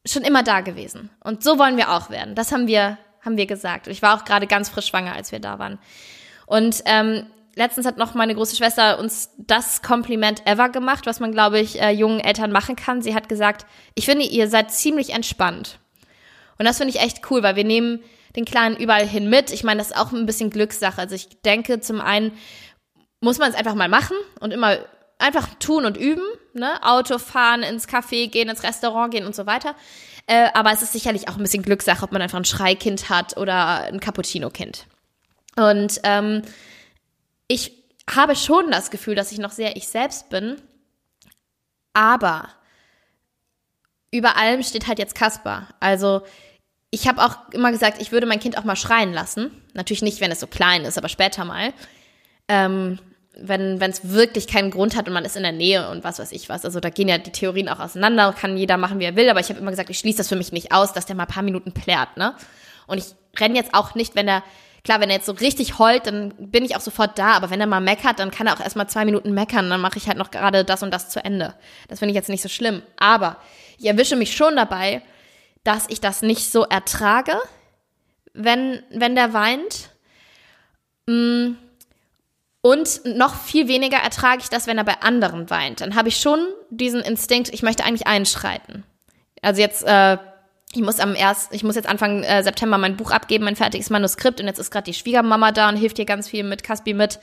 schon immer da gewesen. Und so wollen wir auch werden. Das haben wir, haben wir gesagt. Ich war auch gerade ganz frisch schwanger, als wir da waren. Und ähm, letztens hat noch meine große Schwester uns das Kompliment ever gemacht, was man, glaube ich, äh, jungen Eltern machen kann. Sie hat gesagt, ich finde, ihr seid ziemlich entspannt. Und das finde ich echt cool, weil wir nehmen den Kleinen überall hin mit. Ich meine, das ist auch ein bisschen Glückssache. Also ich denke, zum einen muss man es einfach mal machen und immer einfach tun und üben. Ne? Auto fahren, ins Café gehen, ins Restaurant gehen und so weiter. Äh, aber es ist sicherlich auch ein bisschen Glückssache, ob man einfach ein Schreikind hat oder ein Cappuccino-Kind. Und ähm, ich habe schon das Gefühl, dass ich noch sehr ich selbst bin. Aber über allem steht halt jetzt Kasper. Also ich habe auch immer gesagt, ich würde mein Kind auch mal schreien lassen. Natürlich nicht, wenn es so klein ist, aber später mal. Ähm, wenn es wirklich keinen Grund hat und man ist in der Nähe und was weiß ich was. Also da gehen ja die Theorien auch auseinander, kann jeder machen, wie er will, aber ich habe immer gesagt, ich schließe das für mich nicht aus, dass der mal ein paar Minuten plärt, ne? Und ich renne jetzt auch nicht, wenn er, klar, wenn er jetzt so richtig heult, dann bin ich auch sofort da, aber wenn er mal meckert, dann kann er auch erstmal zwei Minuten meckern, dann mache ich halt noch gerade das und das zu Ende. Das finde ich jetzt nicht so schlimm. Aber ich erwische mich schon dabei, dass ich das nicht so ertrage, wenn, wenn der weint. Mm. Und noch viel weniger ertrage ich das, wenn er bei anderen weint. Dann habe ich schon diesen Instinkt, ich möchte eigentlich einschreiten. Also jetzt, äh, ich muss am erst, ich muss jetzt Anfang äh, September mein Buch abgeben, mein fertiges Manuskript und jetzt ist gerade die Schwiegermama da und hilft hier ganz viel mit Caspi mit.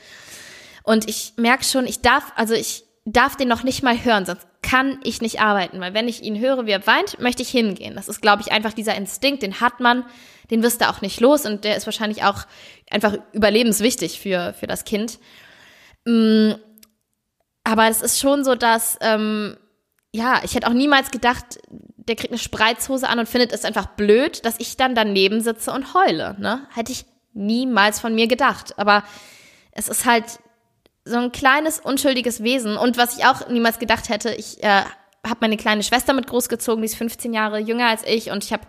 Und ich merke schon, ich darf, also ich darf den noch nicht mal hören, sonst kann ich nicht arbeiten, weil wenn ich ihn höre, wie er weint, möchte ich hingehen. Das ist, glaube ich, einfach dieser Instinkt, den hat man, den wirst du auch nicht los und der ist wahrscheinlich auch einfach überlebenswichtig für, für das Kind. Mm, aber es ist schon so, dass, ähm, ja, ich hätte auch niemals gedacht, der kriegt eine Spreizhose an und findet es einfach blöd, dass ich dann daneben sitze und heule. Ne? Hätte ich niemals von mir gedacht. Aber es ist halt so ein kleines, unschuldiges Wesen. Und was ich auch niemals gedacht hätte, ich äh, habe meine kleine Schwester mit großgezogen, die ist 15 Jahre jünger als ich und ich hab,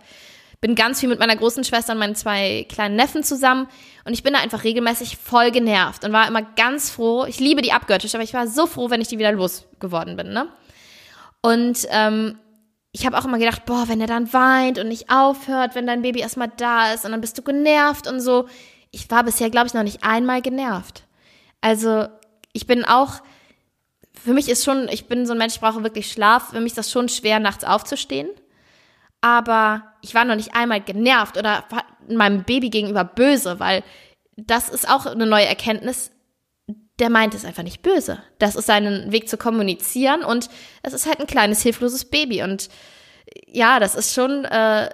bin ganz viel mit meiner großen Schwester und meinen zwei kleinen Neffen zusammen und ich bin da einfach regelmäßig voll genervt und war immer ganz froh. Ich liebe die abgöttisch, aber ich war so froh, wenn ich die wieder losgeworden bin. Ne? Und ähm, ich habe auch immer gedacht, boah, wenn er dann weint und nicht aufhört, wenn dein Baby erstmal da ist und dann bist du genervt und so. Ich war bisher, glaube ich, noch nicht einmal genervt. Also ich bin auch, für mich ist schon, ich bin so ein Mensch, ich brauche wirklich Schlaf. Für mich ist das schon schwer, nachts aufzustehen. Aber ich war noch nicht einmal genervt oder meinem Baby gegenüber böse, weil das ist auch eine neue Erkenntnis. Der meint es einfach nicht böse. Das ist seinen Weg zu kommunizieren und es ist halt ein kleines, hilfloses Baby. Und ja, das ist schon, äh,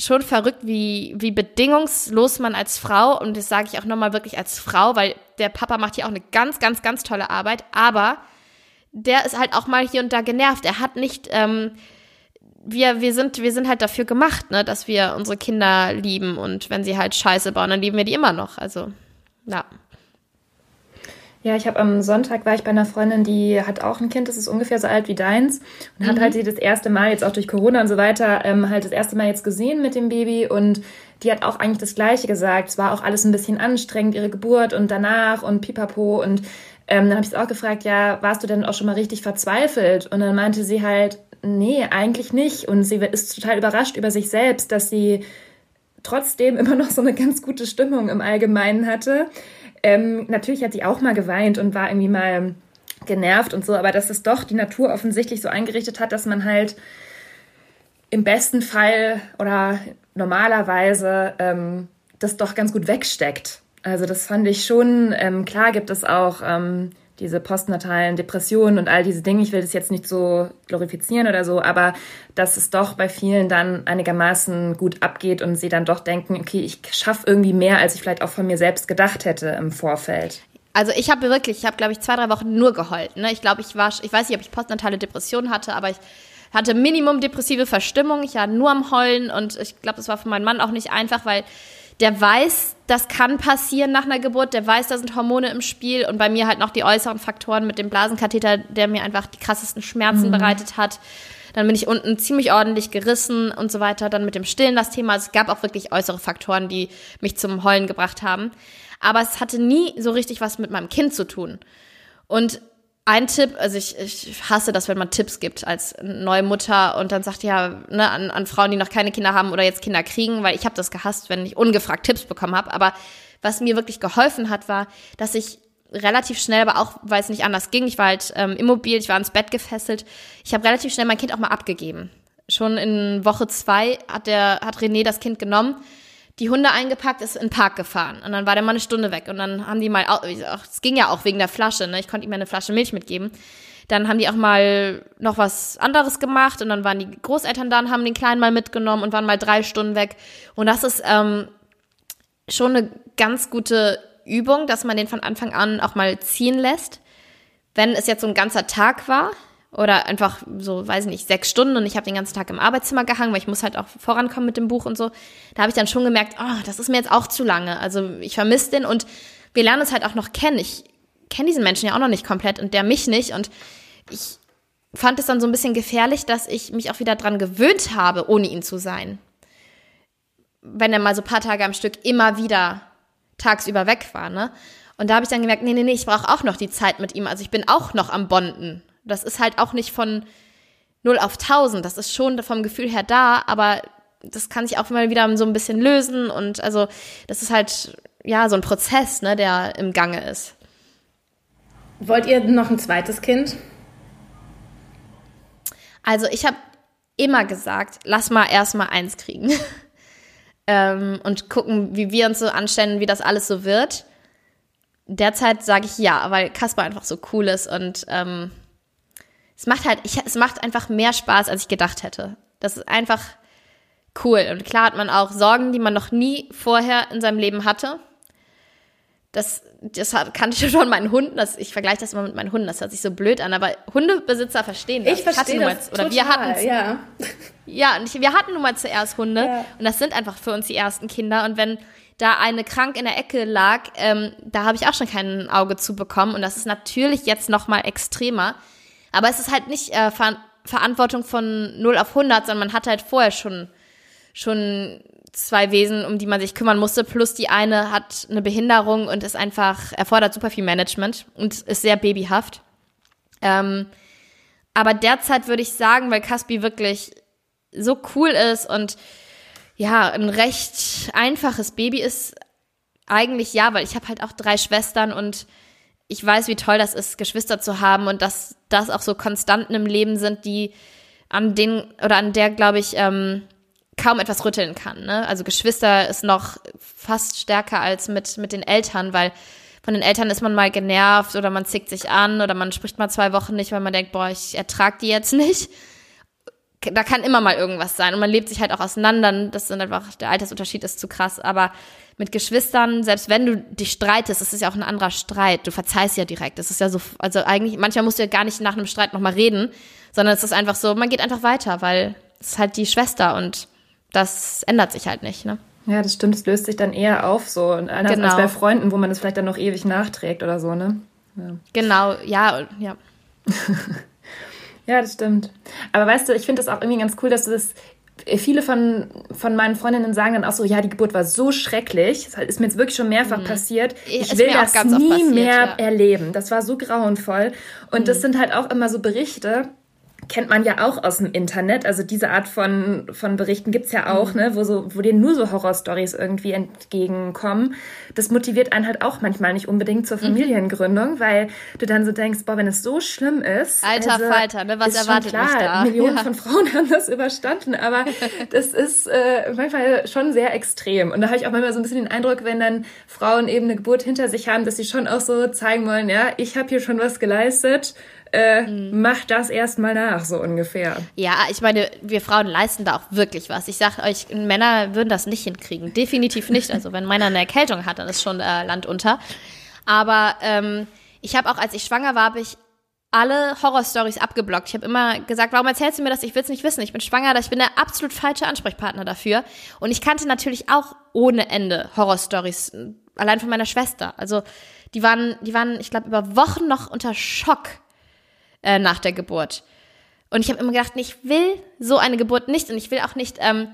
schon verrückt, wie, wie bedingungslos man als Frau, und das sage ich auch nochmal wirklich als Frau, weil der Papa macht hier auch eine ganz, ganz, ganz tolle Arbeit, aber der ist halt auch mal hier und da genervt. Er hat nicht, ähm, wir, wir, sind, wir sind halt dafür gemacht, ne, dass wir unsere Kinder lieben und wenn sie halt Scheiße bauen, dann lieben wir die immer noch. Also, ja. Ja, ich habe am Sonntag war ich bei einer Freundin, die hat auch ein Kind, das ist ungefähr so alt wie deins und mhm. hat halt sie das erste Mal jetzt auch durch Corona und so weiter ähm, halt das erste Mal jetzt gesehen mit dem Baby und die hat auch eigentlich das Gleiche gesagt. Es war auch alles ein bisschen anstrengend, ihre Geburt und danach und Pipapo und ähm, dann habe ich sie auch gefragt, ja, warst du denn auch schon mal richtig verzweifelt? Und dann meinte sie halt, nee, eigentlich nicht und sie ist total überrascht über sich selbst, dass sie trotzdem immer noch so eine ganz gute Stimmung im Allgemeinen hatte. Ähm, natürlich hat sie auch mal geweint und war irgendwie mal genervt und so, aber dass es doch die Natur offensichtlich so eingerichtet hat, dass man halt im besten Fall oder normalerweise ähm, das doch ganz gut wegsteckt. Also das fand ich schon, ähm, klar gibt es auch ähm, diese postnatalen Depressionen und all diese Dinge. Ich will das jetzt nicht so glorifizieren oder so, aber dass es doch bei vielen dann einigermaßen gut abgeht und sie dann doch denken, okay, ich schaffe irgendwie mehr, als ich vielleicht auch von mir selbst gedacht hätte im Vorfeld. Also ich habe wirklich, ich habe glaube ich zwei, drei Wochen nur geheult. Ne? Ich glaube, ich war, ich weiß nicht, ob ich postnatale Depressionen hatte, aber ich hatte Minimum depressive Verstimmung. Ich war nur am Heulen und ich glaube, das war für meinen Mann auch nicht einfach, weil der weiß, das kann passieren nach einer Geburt, der weiß, da sind Hormone im Spiel und bei mir halt noch die äußeren Faktoren mit dem Blasenkatheter, der mir einfach die krassesten Schmerzen mhm. bereitet hat. Dann bin ich unten ziemlich ordentlich gerissen und so weiter. Dann mit dem Stillen das Thema. Also es gab auch wirklich äußere Faktoren, die mich zum Heulen gebracht haben. Aber es hatte nie so richtig was mit meinem Kind zu tun. Und ein Tipp, also ich, ich hasse das, wenn man Tipps gibt als neue Mutter und dann sagt ja ne, an, an Frauen, die noch keine Kinder haben oder jetzt Kinder kriegen, weil ich habe das gehasst, wenn ich ungefragt Tipps bekommen habe. Aber was mir wirklich geholfen hat, war, dass ich relativ schnell, aber auch weil es nicht anders ging, ich war halt ähm, immobil, ich war ins Bett gefesselt, ich habe relativ schnell mein Kind auch mal abgegeben. Schon in Woche zwei hat der hat René das Kind genommen die Hunde eingepackt, ist in den Park gefahren. Und dann war der mal eine Stunde weg. Und dann haben die mal, es ging ja auch wegen der Flasche, ne? Ich konnte ihm eine Flasche Milch mitgeben. Dann haben die auch mal noch was anderes gemacht und dann waren die Großeltern da und haben den Kleinen mal mitgenommen und waren mal drei Stunden weg. Und das ist ähm, schon eine ganz gute Übung, dass man den von Anfang an auch mal ziehen lässt. Wenn es jetzt so ein ganzer Tag war, oder einfach so, weiß ich nicht, sechs Stunden und ich habe den ganzen Tag im Arbeitszimmer gehangen, weil ich muss halt auch vorankommen mit dem Buch und so. Da habe ich dann schon gemerkt, oh, das ist mir jetzt auch zu lange. Also ich vermisse den und wir lernen es halt auch noch kennen. Ich kenne diesen Menschen ja auch noch nicht komplett und der mich nicht und ich fand es dann so ein bisschen gefährlich, dass ich mich auch wieder dran gewöhnt habe, ohne ihn zu sein. Wenn er mal so paar Tage am Stück immer wieder tagsüber weg war, ne? Und da habe ich dann gemerkt, nee, nee, nee, ich brauche auch noch die Zeit mit ihm. Also ich bin auch noch am Bonden das ist halt auch nicht von 0 auf 1000. Das ist schon vom Gefühl her da, aber das kann sich auch mal wieder so ein bisschen lösen. Und also, das ist halt, ja, so ein Prozess, ne, der im Gange ist. Wollt ihr noch ein zweites Kind? Also, ich habe immer gesagt, lass mal erst mal eins kriegen. ähm, und gucken, wie wir uns so anstellen, wie das alles so wird. Derzeit sage ich ja, weil Kasper einfach so cool ist und ähm, es macht halt, ich, es macht einfach mehr Spaß, als ich gedacht hätte. Das ist einfach cool. Und klar hat man auch Sorgen, die man noch nie vorher in seinem Leben hatte. Das, das kannte ich schon meinen Hunden. Das, ich vergleiche das immer mit meinen Hunden. Das hört sich so blöd an, aber Hundebesitzer verstehen das. Ich verstehe das mal, Oder total, wir hatten ja. Ja, und ich, wir hatten nun mal zuerst Hunde. Ja. Und das sind einfach für uns die ersten Kinder. Und wenn da eine krank in der Ecke lag, ähm, da habe ich auch schon kein Auge zu bekommen. Und das ist natürlich jetzt noch mal extremer. Aber es ist halt nicht äh, Ver Verantwortung von 0 auf 100, sondern man hat halt vorher schon, schon zwei Wesen, um die man sich kümmern musste. Plus die eine hat eine Behinderung und ist einfach, erfordert super viel Management und ist sehr babyhaft. Ähm, aber derzeit würde ich sagen, weil Caspi wirklich so cool ist und ja, ein recht einfaches Baby ist, eigentlich ja, weil ich habe halt auch drei Schwestern und ich weiß, wie toll das ist, Geschwister zu haben und dass das auch so Konstanten im Leben sind, die an denen oder an der, glaube ich, ähm, kaum etwas rütteln kann. Ne? Also Geschwister ist noch fast stärker als mit, mit den Eltern, weil von den Eltern ist man mal genervt oder man zickt sich an oder man spricht mal zwei Wochen nicht, weil man denkt, boah, ich ertrag die jetzt nicht. Da kann immer mal irgendwas sein und man lebt sich halt auch auseinander. Das sind einfach, der Altersunterschied ist zu krass, aber mit Geschwistern, selbst wenn du dich streitest, das ist ja auch ein anderer Streit. Du verzeihst ja direkt. Das ist ja so, also eigentlich, manchmal musst du ja gar nicht nach einem Streit nochmal reden, sondern es ist einfach so, man geht einfach weiter, weil es ist halt die Schwester und das ändert sich halt nicht, ne? Ja, das stimmt. Es löst sich dann eher auf, so anders genau. als bei Freunden, wo man es vielleicht dann noch ewig nachträgt oder so, ne? Ja. Genau, ja, ja. ja, das stimmt. Aber weißt du, ich finde das auch irgendwie ganz cool, dass du das viele von, von meinen Freundinnen sagen dann auch so, ja, die Geburt war so schrecklich. Das ist mir jetzt wirklich schon mehrfach mhm. passiert. Ich will das nie passiert, mehr ja. erleben. Das war so grauenvoll. Und mhm. das sind halt auch immer so Berichte, kennt man ja auch aus dem Internet. Also diese Art von, von Berichten gibt's ja auch, mhm. ne, wo so, wo dir nur so Horrorstories irgendwie entgegenkommen. Das motiviert einen halt auch manchmal nicht unbedingt zur mhm. Familiengründung, mhm. weil du dann so denkst, boah, wenn es so schlimm ist. Alter also, Falter, ne? Was erwartet klar, mich da? Millionen ja. von Frauen haben das überstanden, aber das ist äh, manchmal schon sehr extrem. Und da habe ich auch manchmal so ein bisschen den Eindruck, wenn dann Frauen eben eine Geburt hinter sich haben, dass sie schon auch so zeigen wollen, ja, ich habe hier schon was geleistet äh, mhm. mach das erstmal nach, so ungefähr. Ja, ich meine, wir Frauen leisten da auch wirklich was. Ich sag euch, Männer würden das nicht hinkriegen. Definitiv nicht. Also wenn meiner eine Erkältung hat, dann ist schon äh, Land unter. Aber ähm, ich habe auch, als ich schwanger war, habe ich alle Horrorstories abgeblockt. Ich habe immer gesagt, warum erzählst du mir das? Ich will es nicht wissen. Ich bin schwanger, ich bin der absolut falsche Ansprechpartner dafür. Und ich kannte natürlich auch ohne Ende Horrorstories, allein von meiner Schwester. Also die waren, die waren, ich glaube, über Wochen noch unter Schock äh, nach der Geburt. Und ich habe immer gedacht, ich will so eine Geburt nicht und ich will auch nicht ähm,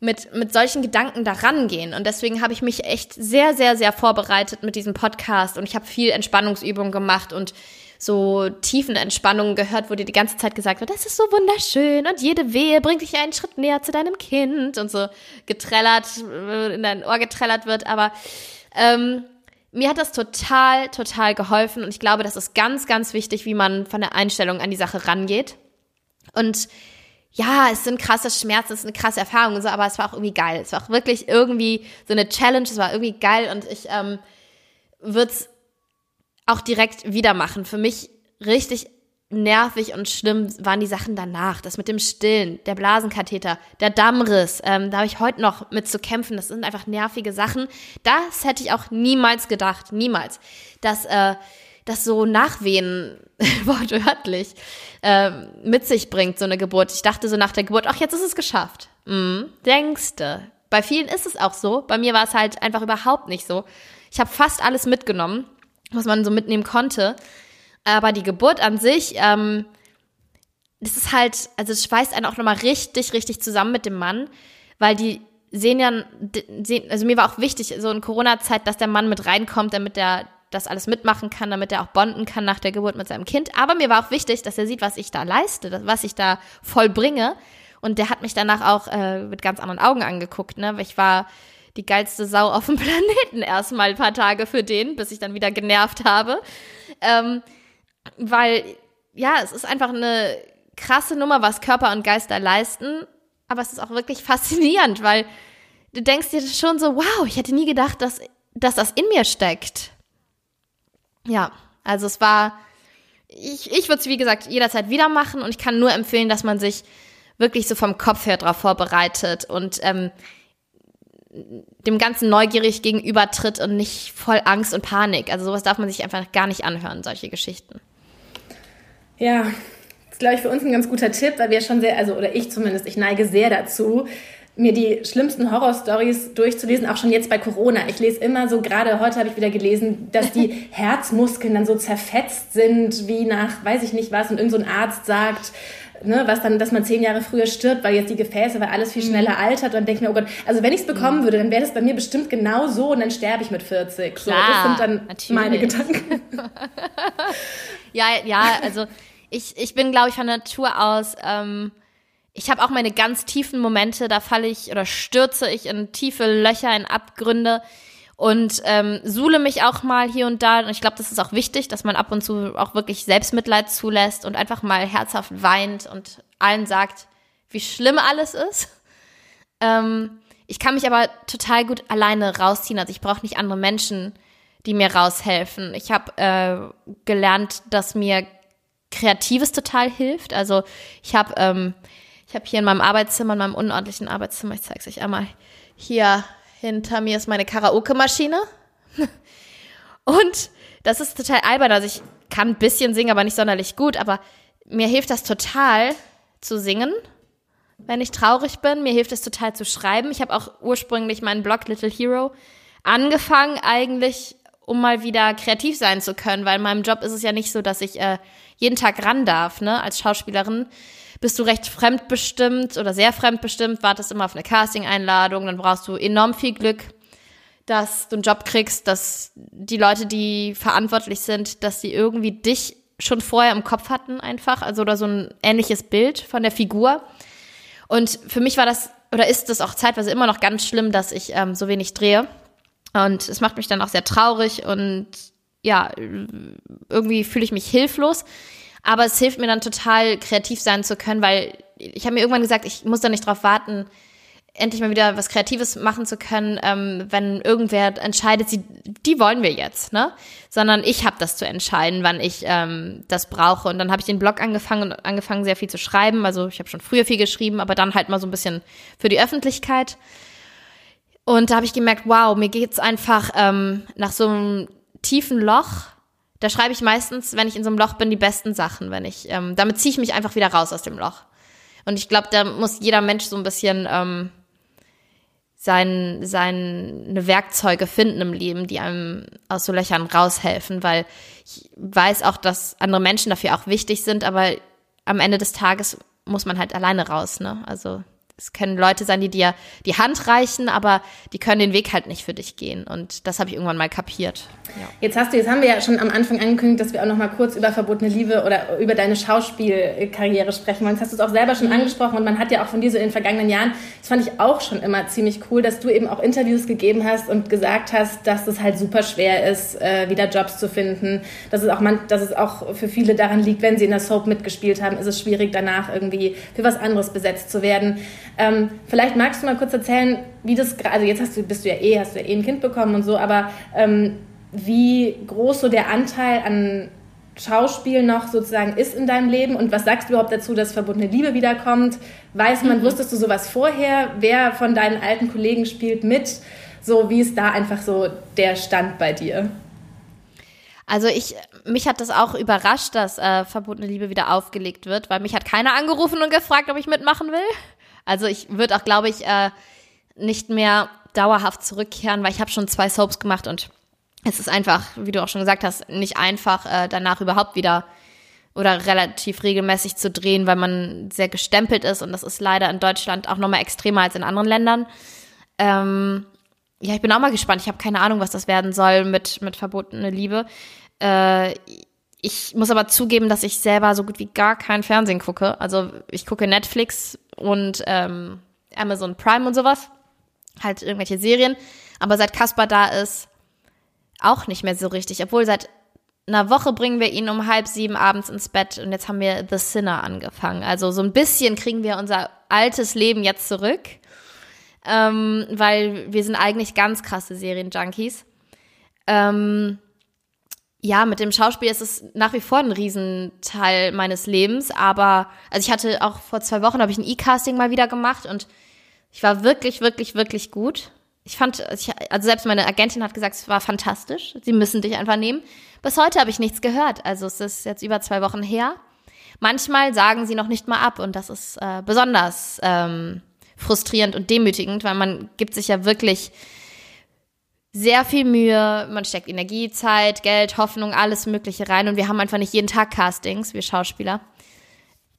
mit, mit solchen Gedanken da rangehen. Und deswegen habe ich mich echt sehr, sehr, sehr vorbereitet mit diesem Podcast und ich habe viel Entspannungsübungen gemacht und so tiefen Entspannungen gehört, wo dir die ganze Zeit gesagt wird, das ist so wunderschön und jede Wehe bringt dich einen Schritt näher zu deinem Kind und so getrellert, äh, in dein Ohr getrellert wird. Aber ähm, mir hat das total, total geholfen und ich glaube, das ist ganz, ganz wichtig, wie man von der Einstellung an die Sache rangeht. Und ja, es sind krasse Schmerzen, es ist eine krasse Erfahrung und so, aber es war auch irgendwie geil. Es war auch wirklich irgendwie so eine Challenge, es war irgendwie geil und ich ähm, würde es auch direkt wieder machen. Für mich richtig nervig und schlimm waren die Sachen danach. Das mit dem Stillen, der Blasenkatheter, der Dammriss. Ähm, da habe ich heute noch mit zu kämpfen. Das sind einfach nervige Sachen. Das hätte ich auch niemals gedacht. Niemals. Dass äh, das so Nachwehen, wortwörtlich, äh, mit sich bringt, so eine Geburt. Ich dachte so nach der Geburt, ach, jetzt ist es geschafft. Mhm, denkste. Bei vielen ist es auch so. Bei mir war es halt einfach überhaupt nicht so. Ich habe fast alles mitgenommen, was man so mitnehmen konnte. Aber die Geburt an sich, ähm, das ist halt, also es schweißt einen auch nochmal richtig, richtig zusammen mit dem Mann, weil die sehen ja, also mir war auch wichtig, so in Corona-Zeit, dass der Mann mit reinkommt, damit er das alles mitmachen kann, damit er auch bonden kann nach der Geburt mit seinem Kind. Aber mir war auch wichtig, dass er sieht, was ich da leiste, was ich da vollbringe. Und der hat mich danach auch äh, mit ganz anderen Augen angeguckt, ne? Weil ich war die geilste Sau auf dem Planeten erstmal ein paar Tage für den, bis ich dann wieder genervt habe. Ähm, weil, ja, es ist einfach eine krasse Nummer, was Körper und Geist da leisten. Aber es ist auch wirklich faszinierend, weil du denkst dir schon so, wow, ich hätte nie gedacht, dass, dass das in mir steckt. Ja, also es war, ich, ich würde es wie gesagt jederzeit wieder machen und ich kann nur empfehlen, dass man sich wirklich so vom Kopf her darauf vorbereitet und ähm, dem Ganzen neugierig gegenübertritt und nicht voll Angst und Panik. Also sowas darf man sich einfach gar nicht anhören, solche Geschichten. Ja, das ist, glaube ich, für uns ein ganz guter Tipp, weil wir schon sehr, also, oder ich zumindest, ich neige sehr dazu, mir die schlimmsten Horrorstories durchzulesen, auch schon jetzt bei Corona. Ich lese immer so, gerade heute habe ich wieder gelesen, dass die Herzmuskeln dann so zerfetzt sind, wie nach, weiß ich nicht was, und irgendein so Arzt sagt, ne, was dann, dass man zehn Jahre früher stirbt, weil jetzt die Gefäße, weil alles viel schneller mhm. altert. Und dann denke ich mir, oh Gott, also wenn ich es bekommen mhm. würde, dann wäre das bei mir bestimmt genau so und dann sterbe ich mit 40. Klar, so, das sind dann natürlich. meine Gedanken. ja, ja, also ich, ich bin, glaube ich, von Natur aus, ähm, ich habe auch meine ganz tiefen Momente, da falle ich oder stürze ich in tiefe Löcher, in Abgründe und ähm, suhle mich auch mal hier und da. Und ich glaube, das ist auch wichtig, dass man ab und zu auch wirklich Selbstmitleid zulässt und einfach mal herzhaft weint und allen sagt, wie schlimm alles ist. Ähm, ich kann mich aber total gut alleine rausziehen. Also ich brauche nicht andere Menschen, die mir raushelfen. Ich habe äh, gelernt, dass mir Kreatives total hilft. Also ich habe ähm, ich habe hier in meinem Arbeitszimmer, in meinem unordentlichen Arbeitszimmer, ich zeige es euch einmal, hier hinter mir ist meine Karaoke-Maschine. Und das ist total albern. Also ich kann ein bisschen singen, aber nicht sonderlich gut. Aber mir hilft das total zu singen, wenn ich traurig bin. Mir hilft es total zu schreiben. Ich habe auch ursprünglich meinen Blog Little Hero angefangen, eigentlich um mal wieder kreativ sein zu können, weil in meinem Job ist es ja nicht so, dass ich äh, jeden Tag ran darf, ne, als Schauspielerin. Bist du recht fremdbestimmt oder sehr fremdbestimmt, wartest immer auf eine Casting-Einladung, dann brauchst du enorm viel Glück, dass du einen Job kriegst, dass die Leute, die verantwortlich sind, dass sie irgendwie dich schon vorher im Kopf hatten einfach, also oder so ein ähnliches Bild von der Figur. Und für mich war das oder ist es auch zeitweise immer noch ganz schlimm, dass ich ähm, so wenig drehe. Und es macht mich dann auch sehr traurig und ja, irgendwie fühle ich mich hilflos. Aber es hilft mir dann total kreativ sein zu können, weil ich habe mir irgendwann gesagt, ich muss da nicht drauf warten, endlich mal wieder was Kreatives machen zu können, ähm, wenn irgendwer entscheidet, sie, die wollen wir jetzt, ne? Sondern ich habe das zu entscheiden, wann ich ähm, das brauche. Und dann habe ich den Blog angefangen und angefangen, sehr viel zu schreiben. Also ich habe schon früher viel geschrieben, aber dann halt mal so ein bisschen für die Öffentlichkeit. Und da habe ich gemerkt, wow, mir geht's einfach ähm, nach so einem tiefen Loch. Da schreibe ich meistens, wenn ich in so einem Loch bin, die besten Sachen. Wenn ich, ähm, damit ziehe ich mich einfach wieder raus aus dem Loch. Und ich glaube, da muss jeder Mensch so ein bisschen ähm, sein, seine Werkzeuge finden im Leben, die einem aus so Löchern raushelfen, weil ich weiß auch, dass andere Menschen dafür auch wichtig sind, aber am Ende des Tages muss man halt alleine raus, ne? Also es können Leute sein, die dir die Hand reichen, aber die können den Weg halt nicht für dich gehen. Und das habe ich irgendwann mal kapiert. Ja. Jetzt hast du, jetzt haben wir ja schon am Anfang angekündigt, dass wir auch noch mal kurz über verbotene Liebe oder über deine Schauspielkarriere sprechen wollen. Das hast du es auch selber schon mhm. angesprochen und man hat ja auch von dir so in den vergangenen Jahren, das fand ich auch schon immer ziemlich cool, dass du eben auch Interviews gegeben hast und gesagt hast, dass es halt super schwer ist, äh, wieder Jobs zu finden. Dass es auch man, dass es auch für viele daran liegt, wenn sie in der Soap mitgespielt haben, ist es schwierig danach irgendwie für was anderes besetzt zu werden. Ähm, vielleicht magst du mal kurz erzählen, wie das gerade, also jetzt hast du, bist du ja eh, hast du ja eh ein Kind bekommen und so, aber ähm, wie groß so der Anteil an Schauspiel noch sozusagen ist in deinem Leben und was sagst du überhaupt dazu, dass verbundene Liebe wiederkommt? Weiß man, mhm. wusstest du sowas vorher? Wer von deinen alten Kollegen spielt mit? So, wie ist da einfach so der Stand bei dir? Also ich, mich hat das auch überrascht, dass äh, verbotene Liebe wieder aufgelegt wird, weil mich hat keiner angerufen und gefragt, ob ich mitmachen will. Also ich würde auch, glaube ich, äh, nicht mehr dauerhaft zurückkehren, weil ich habe schon zwei Soaps gemacht und es ist einfach, wie du auch schon gesagt hast, nicht einfach, äh, danach überhaupt wieder oder relativ regelmäßig zu drehen, weil man sehr gestempelt ist und das ist leider in Deutschland auch nochmal extremer als in anderen Ländern. Ähm, ja, ich bin auch mal gespannt. Ich habe keine Ahnung, was das werden soll mit, mit verbotene Liebe. Äh, ich muss aber zugeben, dass ich selber so gut wie gar kein Fernsehen gucke. Also ich gucke Netflix und ähm, Amazon Prime und sowas. Halt irgendwelche Serien. Aber seit Caspar da ist, auch nicht mehr so richtig. Obwohl seit einer Woche bringen wir ihn um halb sieben abends ins Bett und jetzt haben wir The Sinner angefangen. Also so ein bisschen kriegen wir unser altes Leben jetzt zurück, ähm, weil wir sind eigentlich ganz krasse Serienjunkies. Ähm, ja, mit dem Schauspiel ist es nach wie vor ein Riesenteil meines Lebens, aber also ich hatte auch vor zwei Wochen habe ich ein E-Casting mal wieder gemacht und ich war wirklich, wirklich, wirklich gut. Ich fand, also selbst meine Agentin hat gesagt, es war fantastisch. Sie müssen dich einfach nehmen. Bis heute habe ich nichts gehört. Also es ist jetzt über zwei Wochen her. Manchmal sagen sie noch nicht mal ab und das ist äh, besonders ähm, frustrierend und demütigend, weil man gibt sich ja wirklich sehr viel Mühe, man steckt Energie, Zeit, Geld, Hoffnung, alles Mögliche rein und wir haben einfach nicht jeden Tag Castings, wir Schauspieler.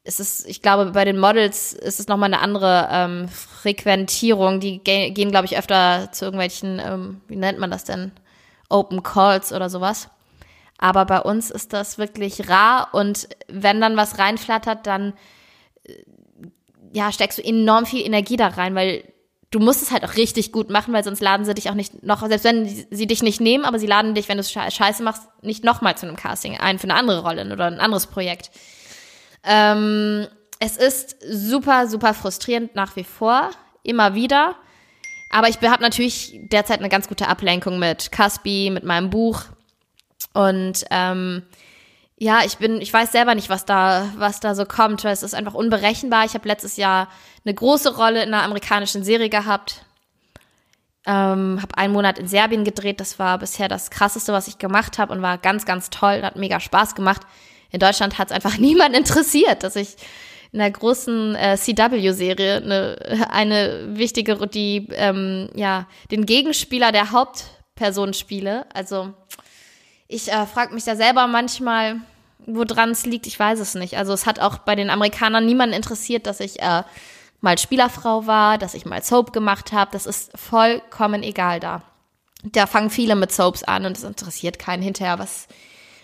Es ist, ich glaube, bei den Models ist es nochmal eine andere ähm, Frequentierung. Die ge gehen, glaube ich, öfter zu irgendwelchen, ähm, wie nennt man das denn? Open Calls oder sowas. Aber bei uns ist das wirklich rar und wenn dann was reinflattert, dann äh, ja, steckst du enorm viel Energie da rein, weil du musst es halt auch richtig gut machen, weil sonst laden sie dich auch nicht noch, selbst wenn sie dich nicht nehmen, aber sie laden dich, wenn du es scheiße machst, nicht nochmal zu einem Casting ein für eine andere Rolle oder ein anderes Projekt. Ähm, es ist super, super frustrierend nach wie vor, immer wieder. Aber ich habe natürlich derzeit eine ganz gute Ablenkung mit Caspi, mit meinem Buch. Und ähm, ja, ich bin, ich weiß selber nicht, was da, was da so kommt, es ist einfach unberechenbar. Ich habe letztes Jahr eine große Rolle in einer amerikanischen Serie gehabt. Ähm, habe einen Monat in Serbien gedreht. Das war bisher das krasseste, was ich gemacht habe und war ganz, ganz toll. Hat mega Spaß gemacht. In Deutschland hat es einfach niemand interessiert, dass ich in der großen äh, CW-Serie eine, eine wichtige, die ähm, ja den Gegenspieler der Hauptperson spiele. Also ich äh, frage mich da selber manchmal, woran es liegt, ich weiß es nicht. Also es hat auch bei den Amerikanern niemanden interessiert, dass ich äh, mal Spielerfrau war, dass ich mal Soap gemacht habe. Das ist vollkommen egal da. Da fangen viele mit Soaps an und es interessiert keinen hinterher, was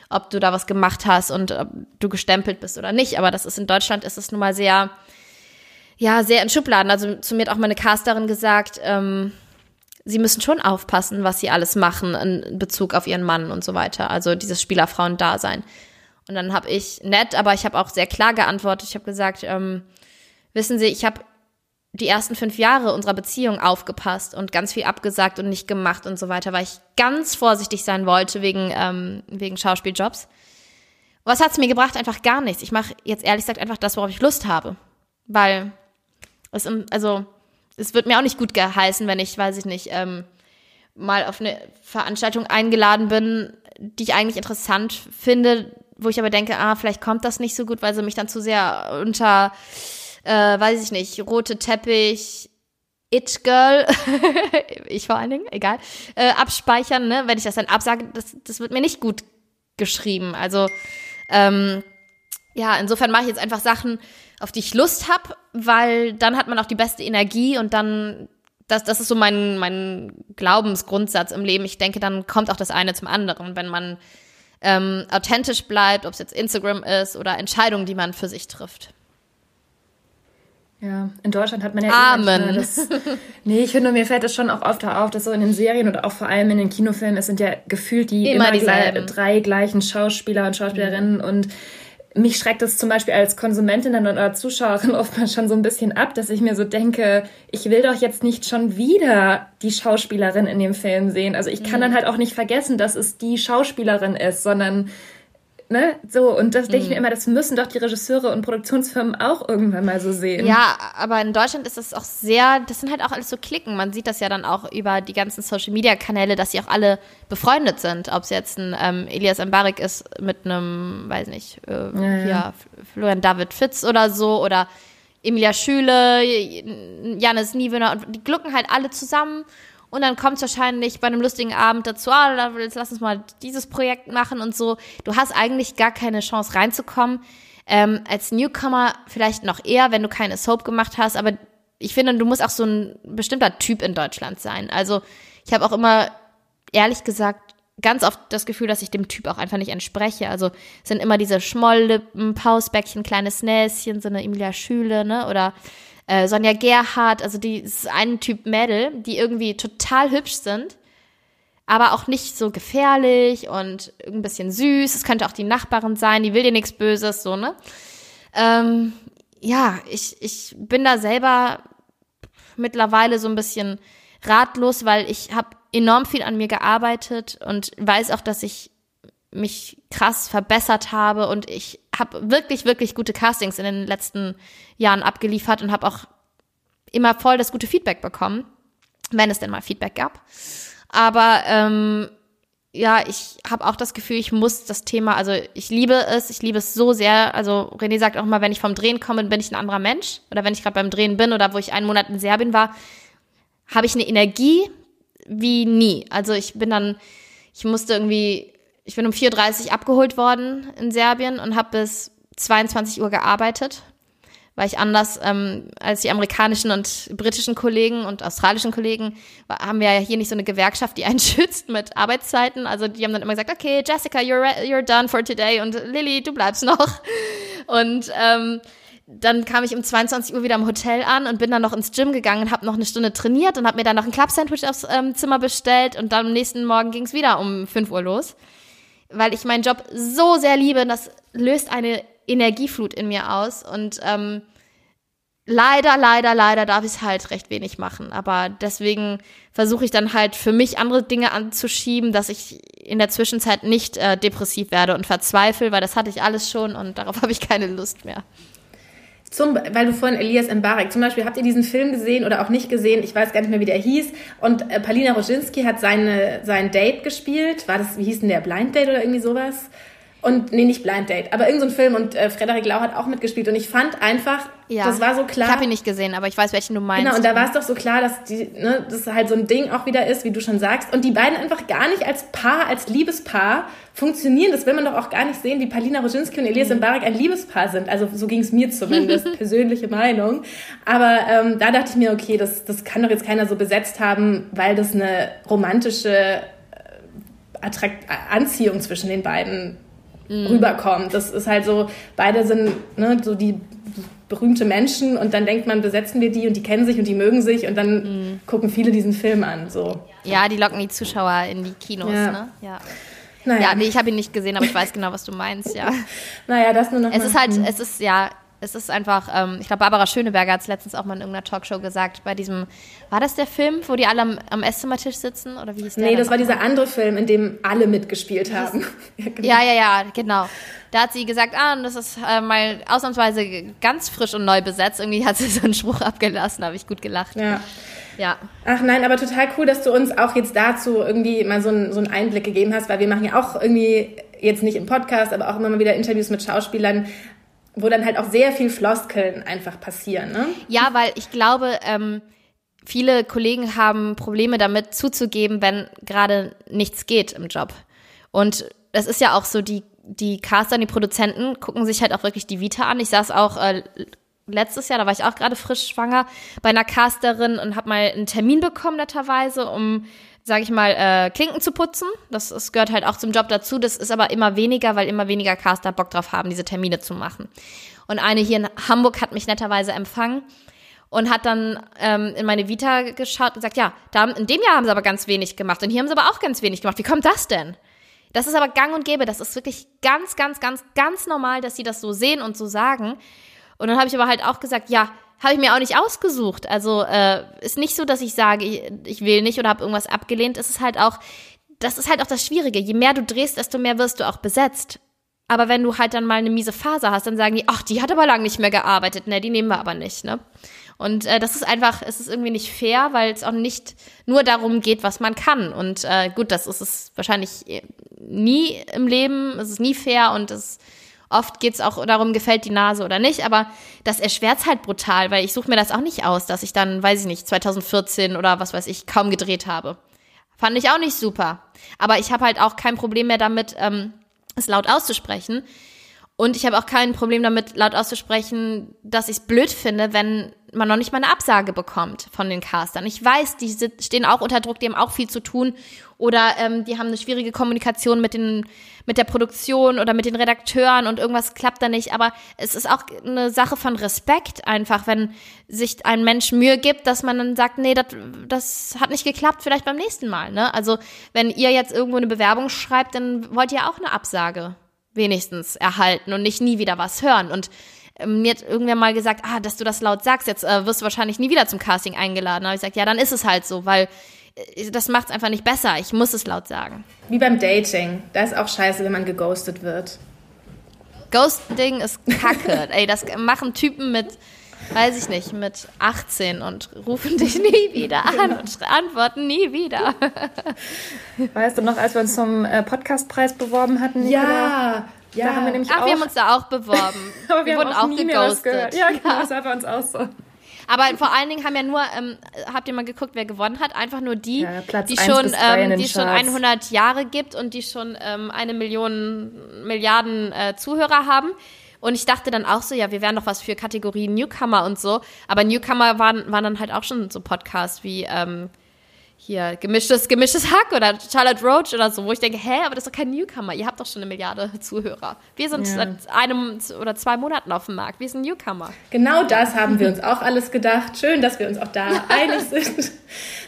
ob du da was gemacht hast und ob du gestempelt bist oder nicht. Aber das ist in Deutschland ist es nun mal sehr, ja, sehr in Schubladen. Also zu mir hat auch meine Casterin gesagt, ähm, sie müssen schon aufpassen, was sie alles machen in Bezug auf ihren Mann und so weiter. Also dieses Spielerfrauen-Dasein. Und dann habe ich nett, aber ich habe auch sehr klar geantwortet. Ich habe gesagt, ähm, wissen Sie, ich habe die ersten fünf Jahre unserer Beziehung aufgepasst und ganz viel abgesagt und nicht gemacht und so weiter, weil ich ganz vorsichtig sein wollte wegen, ähm, wegen Schauspieljobs. Was hat's mir gebracht? Einfach gar nichts. Ich mache jetzt ehrlich gesagt einfach das, worauf ich Lust habe. Weil es, also, es wird mir auch nicht gut geheißen, wenn ich, weiß ich nicht, ähm, mal auf eine Veranstaltung eingeladen bin, die ich eigentlich interessant finde, wo ich aber denke, ah, vielleicht kommt das nicht so gut, weil sie mich dann zu sehr unter äh, weiß ich nicht, rote Teppich, It Girl, ich vor allen Dingen, egal, äh, abspeichern, ne? Wenn ich das dann absage, das, das wird mir nicht gut geschrieben. Also, ähm, ja, insofern mache ich jetzt einfach Sachen, auf die ich Lust habe, weil dann hat man auch die beste Energie und dann, das, das ist so mein, mein Glaubensgrundsatz im Leben. Ich denke, dann kommt auch das eine zum anderen, wenn man ähm, authentisch bleibt, ob es jetzt Instagram ist oder Entscheidungen, die man für sich trifft. Ja, in Deutschland hat man ja Amen. Das, nee, ich finde, mir fällt das schon auch oft auf, dass so in den Serien und auch vor allem in den Kinofilmen, es sind ja gefühlt die immer, immer die drei gleichen Schauspieler und Schauspielerinnen mhm. und mich schreckt das zum Beispiel als Konsumentin oder Zuschauerin oftmals schon so ein bisschen ab, dass ich mir so denke, ich will doch jetzt nicht schon wieder die Schauspielerin in dem Film sehen. Also ich kann mhm. dann halt auch nicht vergessen, dass es die Schauspielerin ist, sondern ne, so, und das denke ich mir mhm. immer, das müssen doch die Regisseure und Produktionsfirmen auch irgendwann mal so sehen. Ja, aber in Deutschland ist das auch sehr, das sind halt auch alles so Klicken. Man sieht das ja dann auch über die ganzen Social Media Kanäle, dass sie auch alle befreundet sind. Ob es jetzt ein ähm, Elias Mbarik ist mit einem, weiß nicht, äh, ja, ja, Florian David Fitz oder so oder Emilia Schüle, Janis Niewöhner und die glucken halt alle zusammen und dann kommt es wahrscheinlich bei einem lustigen Abend dazu, ah, jetzt lass uns mal dieses Projekt machen und so. Du hast eigentlich gar keine Chance reinzukommen. Ähm, als Newcomer vielleicht noch eher, wenn du keine Soap gemacht hast, aber ich finde, du musst auch so ein bestimmter Typ in Deutschland sein. Also ich habe auch immer, ehrlich gesagt, ganz oft das Gefühl, dass ich dem Typ auch einfach nicht entspreche. Also es sind immer diese Schmolllippen, Pausbäckchen, kleines Näschen, so eine Emilia Schüle, ne? Oder äh, Sonja Gerhardt, also die ist ein Typ Mädel, die irgendwie total hübsch sind, aber auch nicht so gefährlich und ein bisschen süß. Es könnte auch die Nachbarin sein, die will dir nichts Böses, so, ne? Ähm, ja, ich, ich bin da selber mittlerweile so ein bisschen ratlos, weil ich habe enorm viel an mir gearbeitet und weiß auch, dass ich mich krass verbessert habe und ich habe wirklich, wirklich gute Castings in den letzten Jahren abgeliefert und habe auch immer voll das gute Feedback bekommen, wenn es denn mal Feedback gab. Aber ähm, ja, ich habe auch das Gefühl, ich muss das Thema, also ich liebe es, ich liebe es so sehr. Also René sagt auch mal, wenn ich vom Drehen komme, bin ich ein anderer Mensch. Oder wenn ich gerade beim Drehen bin oder wo ich einen Monat in Serbien war, habe ich eine Energie wie nie. Also ich bin dann, ich musste irgendwie ich bin um 4.30 Uhr abgeholt worden in Serbien und habe bis 22 Uhr gearbeitet, weil ich anders ähm, als die amerikanischen und britischen Kollegen und australischen Kollegen haben wir ja hier nicht so eine Gewerkschaft, die einen schützt mit Arbeitszeiten. Also die haben dann immer gesagt, okay, Jessica, you're, you're done for today und Lilly, du bleibst noch. Und ähm, dann kam ich um 22 Uhr wieder im Hotel an und bin dann noch ins Gym gegangen und habe noch eine Stunde trainiert und habe mir dann noch ein Club-Sandwich aufs ähm, Zimmer bestellt und dann am nächsten Morgen ging es wieder um 5 Uhr los weil ich meinen Job so sehr liebe. Das löst eine Energieflut in mir aus. Und ähm, leider, leider, leider darf ich es halt recht wenig machen. Aber deswegen versuche ich dann halt für mich andere Dinge anzuschieben, dass ich in der Zwischenzeit nicht äh, depressiv werde und verzweifle, weil das hatte ich alles schon und darauf habe ich keine Lust mehr. Zum, weil du vorhin Elias Mbarek, zum Beispiel, habt ihr diesen Film gesehen oder auch nicht gesehen? Ich weiß gar nicht mehr, wie der hieß. Und äh, Palina Roginski hat seine, sein Date gespielt. War das, wie hieß denn der, Blind Date oder irgendwie sowas? Und, nee, nicht Blind Date, aber irgendein so Film und äh, Frederik Lau hat auch mitgespielt. Und ich fand einfach, ja. das war so klar. Ich habe ihn nicht gesehen, aber ich weiß, welchen du meinst. Genau, und da war es doch so klar, dass die, ne, das halt so ein Ding auch wieder ist, wie du schon sagst. Und die beiden einfach gar nicht als Paar, als Liebespaar funktionieren. Das will man doch auch gar nicht sehen, wie Palina Roginski und Elias mhm. Mbarek ein Liebespaar sind. Also so ging es mir zumindest, persönliche Meinung. Aber ähm, da dachte ich mir, okay, das, das kann doch jetzt keiner so besetzt haben, weil das eine romantische äh, Attrakt Anziehung zwischen den beiden mm. rüberkommt. Das ist halt so, beide sind ne, so die berühmte Menschen und dann denkt man, besetzen wir die und die kennen sich und die mögen sich und dann mm. gucken viele diesen Film an. So. Ja, die locken die Zuschauer in die Kinos, ja. ne? Ja. Naja. Ja, nee, ich habe ihn nicht gesehen, aber ich weiß genau, was du meinst, ja. naja, das nur noch Es mal. ist halt, es ist, ja, es ist einfach, ähm, ich glaube, Barbara Schöneberger hat es letztens auch mal in irgendeiner Talkshow gesagt, bei diesem, war das der Film, wo die alle am, am Esszimmertisch sitzen? Oder wie hieß der? Nee, das war dieser andere Film, in dem alle mitgespielt haben. ja, genau. ja, ja, ja, genau. Da hat sie gesagt, ah, das ist äh, mal ausnahmsweise ganz frisch und neu besetzt. Irgendwie hat sie so einen Spruch abgelassen, da habe ich gut gelacht. Ja. Ja. Ach nein, aber total cool, dass du uns auch jetzt dazu irgendwie mal so, ein, so einen Einblick gegeben hast, weil wir machen ja auch irgendwie jetzt nicht im Podcast, aber auch immer mal wieder Interviews mit Schauspielern, wo dann halt auch sehr viel Floskeln einfach passieren. Ne? Ja, weil ich glaube, ähm, viele Kollegen haben Probleme damit zuzugeben, wenn gerade nichts geht im Job. Und das ist ja auch so, die, die Caster, die Produzenten gucken sich halt auch wirklich die Vita an. Ich saß auch äh, letztes Jahr, da war ich auch gerade frisch schwanger, bei einer Casterin und habe mal einen Termin bekommen, netterweise, um sage ich mal, äh, Klinken zu putzen. Das, das gehört halt auch zum Job dazu. Das ist aber immer weniger, weil immer weniger Caster Bock drauf haben, diese Termine zu machen. Und eine hier in Hamburg hat mich netterweise empfangen und hat dann ähm, in meine Vita geschaut und gesagt, ja, da, in dem Jahr haben sie aber ganz wenig gemacht und hier haben sie aber auch ganz wenig gemacht. Wie kommt das denn? Das ist aber gang und gäbe. Das ist wirklich ganz, ganz, ganz, ganz normal, dass sie das so sehen und so sagen. Und dann habe ich aber halt auch gesagt, ja, habe ich mir auch nicht ausgesucht. Also äh, ist nicht so, dass ich sage, ich, ich will nicht oder habe irgendwas abgelehnt. Es ist halt auch, das ist halt auch das Schwierige. Je mehr du drehst, desto mehr wirst du auch besetzt. Aber wenn du halt dann mal eine miese Phase hast, dann sagen die, ach, die hat aber lange nicht mehr gearbeitet. Ne, die nehmen wir aber nicht, ne? Und äh, das ist einfach, es ist irgendwie nicht fair, weil es auch nicht nur darum geht, was man kann. Und äh, gut, das ist es wahrscheinlich äh, nie im Leben, es ist nie fair und es Oft geht es auch darum, gefällt die Nase oder nicht, aber das erschwert halt brutal, weil ich suche mir das auch nicht aus, dass ich dann, weiß ich nicht, 2014 oder was weiß ich, kaum gedreht habe. Fand ich auch nicht super. Aber ich habe halt auch kein Problem mehr damit, ähm, es laut auszusprechen. Und ich habe auch kein Problem damit, laut auszusprechen, dass ich es blöd finde, wenn man noch nicht mal eine Absage bekommt von den Castern. Ich weiß, die stehen auch unter Druck, die haben auch viel zu tun oder ähm, die haben eine schwierige Kommunikation mit den mit der Produktion oder mit den Redakteuren und irgendwas klappt da nicht. Aber es ist auch eine Sache von Respekt einfach, wenn sich ein Mensch Mühe gibt, dass man dann sagt, nee, das, das hat nicht geklappt, vielleicht beim nächsten Mal. Ne? Also wenn ihr jetzt irgendwo eine Bewerbung schreibt, dann wollt ihr auch eine Absage wenigstens erhalten und nicht nie wieder was hören. Und ähm, mir hat irgendwer mal gesagt, ah, dass du das laut sagst, jetzt äh, wirst du wahrscheinlich nie wieder zum Casting eingeladen. Habe ich gesagt, ja, dann ist es halt so, weil das macht es einfach nicht besser. Ich muss es laut sagen. Wie beim Dating. Da ist auch scheiße, wenn man geghostet wird. Ghosting ist kacke. Ey, das machen Typen mit, weiß ich nicht, mit 18 und rufen dich nie wieder an genau. und antworten nie wieder. Weißt du noch, als wir uns zum äh, Podcastpreis beworben hatten? Ja, ja. Da haben wir nämlich Ach, auch, wir haben uns da auch beworben. Aber wir, wir wurden auch, auch geghostet. Ja, genau, ja. das war bei uns auch so. Aber vor allen Dingen haben ja nur, ähm, habt ihr mal geguckt, wer gewonnen hat? Einfach nur die, ja, die schon, ähm, die schon 100 Jahre gibt und die schon ähm, eine Million Milliarden äh, Zuhörer haben. Und ich dachte dann auch so, ja, wir wären doch was für Kategorien Newcomer und so. Aber Newcomer waren, waren dann halt auch schon so Podcasts wie ähm, hier gemischtes, gemischtes Hack oder Charlotte Roach oder so, wo ich denke, hä, aber das ist doch kein Newcomer. Ihr habt doch schon eine Milliarde Zuhörer. Wir sind ja. seit einem oder zwei Monaten auf dem Markt. Wir sind Newcomer. Genau das haben wir uns auch alles gedacht. Schön, dass wir uns auch da einig sind.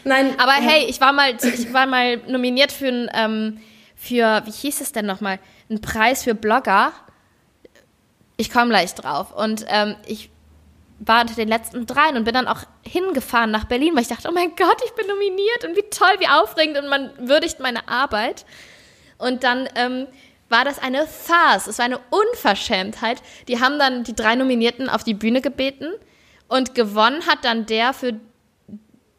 Nein. Aber ja. hey, ich war mal, ich war mal nominiert für ein, ähm, für, wie hieß es denn nochmal? Ein Preis für Blogger. Ich komme gleich drauf. Und ähm, ich war unter den letzten dreien und bin dann auch hingefahren nach Berlin, weil ich dachte, oh mein Gott, ich bin nominiert und wie toll, wie aufregend und man würdigt meine Arbeit. Und dann ähm, war das eine Farce, es war eine Unverschämtheit. Die haben dann die drei Nominierten auf die Bühne gebeten und gewonnen hat dann der, für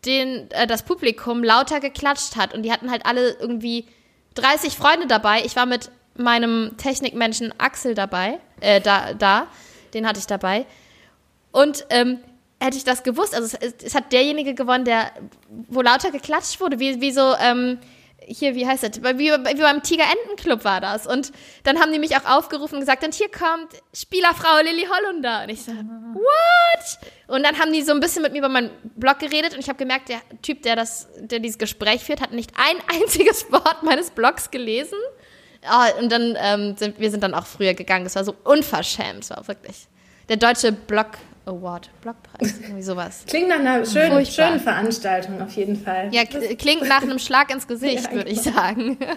den äh, das Publikum lauter geklatscht hat. Und die hatten halt alle irgendwie 30 Freunde dabei. Ich war mit meinem Technikmenschen Axel dabei, äh, da, da, den hatte ich dabei. Und ähm, hätte ich das gewusst, also es, es, hat derjenige gewonnen, der, wo lauter geklatscht wurde, wie, wie so, ähm, hier, wie heißt das? Wie, wie beim Tiger-Enten-Club war das. Und dann haben die mich auch aufgerufen und gesagt, und hier kommt Spielerfrau Lilly Hollunder. Und ich so, what? Und dann haben die so ein bisschen mit mir über meinen Blog geredet und ich habe gemerkt, der Typ, der das, der dieses Gespräch führt, hat nicht ein einziges Wort meines Blogs gelesen. Oh, und dann ähm, sind wir sind dann auch früher gegangen. Es war so unverschämt. Es war wirklich der deutsche Blog Award, Blogpreis, irgendwie sowas. Klingt nach einer schönen, schönen Veranstaltung auf jeden Fall. Ja, klingt nach einem Schlag ins Gesicht, ja, würde ich genau. sagen.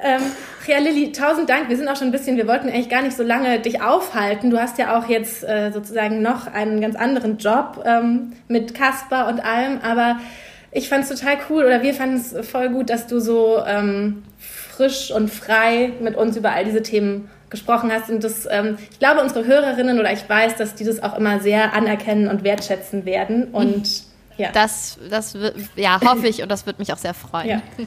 Ähm, ja, Lilly, tausend Dank. Wir sind auch schon ein bisschen, wir wollten eigentlich gar nicht so lange dich aufhalten. Du hast ja auch jetzt äh, sozusagen noch einen ganz anderen Job ähm, mit Kasper und allem, aber ich fand es total cool oder wir fanden es voll gut, dass du so ähm, frisch und frei mit uns über all diese Themen gesprochen hast. Und das, ähm, ich glaube, unsere Hörerinnen oder ich weiß, dass die das auch immer sehr anerkennen und wertschätzen werden. Und ja. Das, das ja, hoffe ich und das wird mich auch sehr freuen. Ja.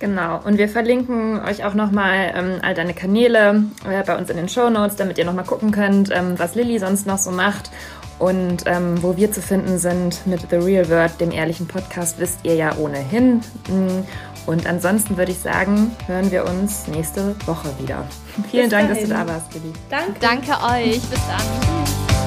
Genau, und wir verlinken euch auch nochmal ähm, all deine Kanäle äh, bei uns in den Show Notes, damit ihr nochmal gucken könnt, ähm, was Lilly sonst noch so macht. Und ähm, wo wir zu finden sind mit The Real Word, dem ehrlichen Podcast, wisst ihr ja ohnehin. Und ansonsten würde ich sagen, hören wir uns nächste Woche wieder. Vielen Bis Dank, dahin. dass du da warst, Lilly. Danke. Danke euch. Bis dann.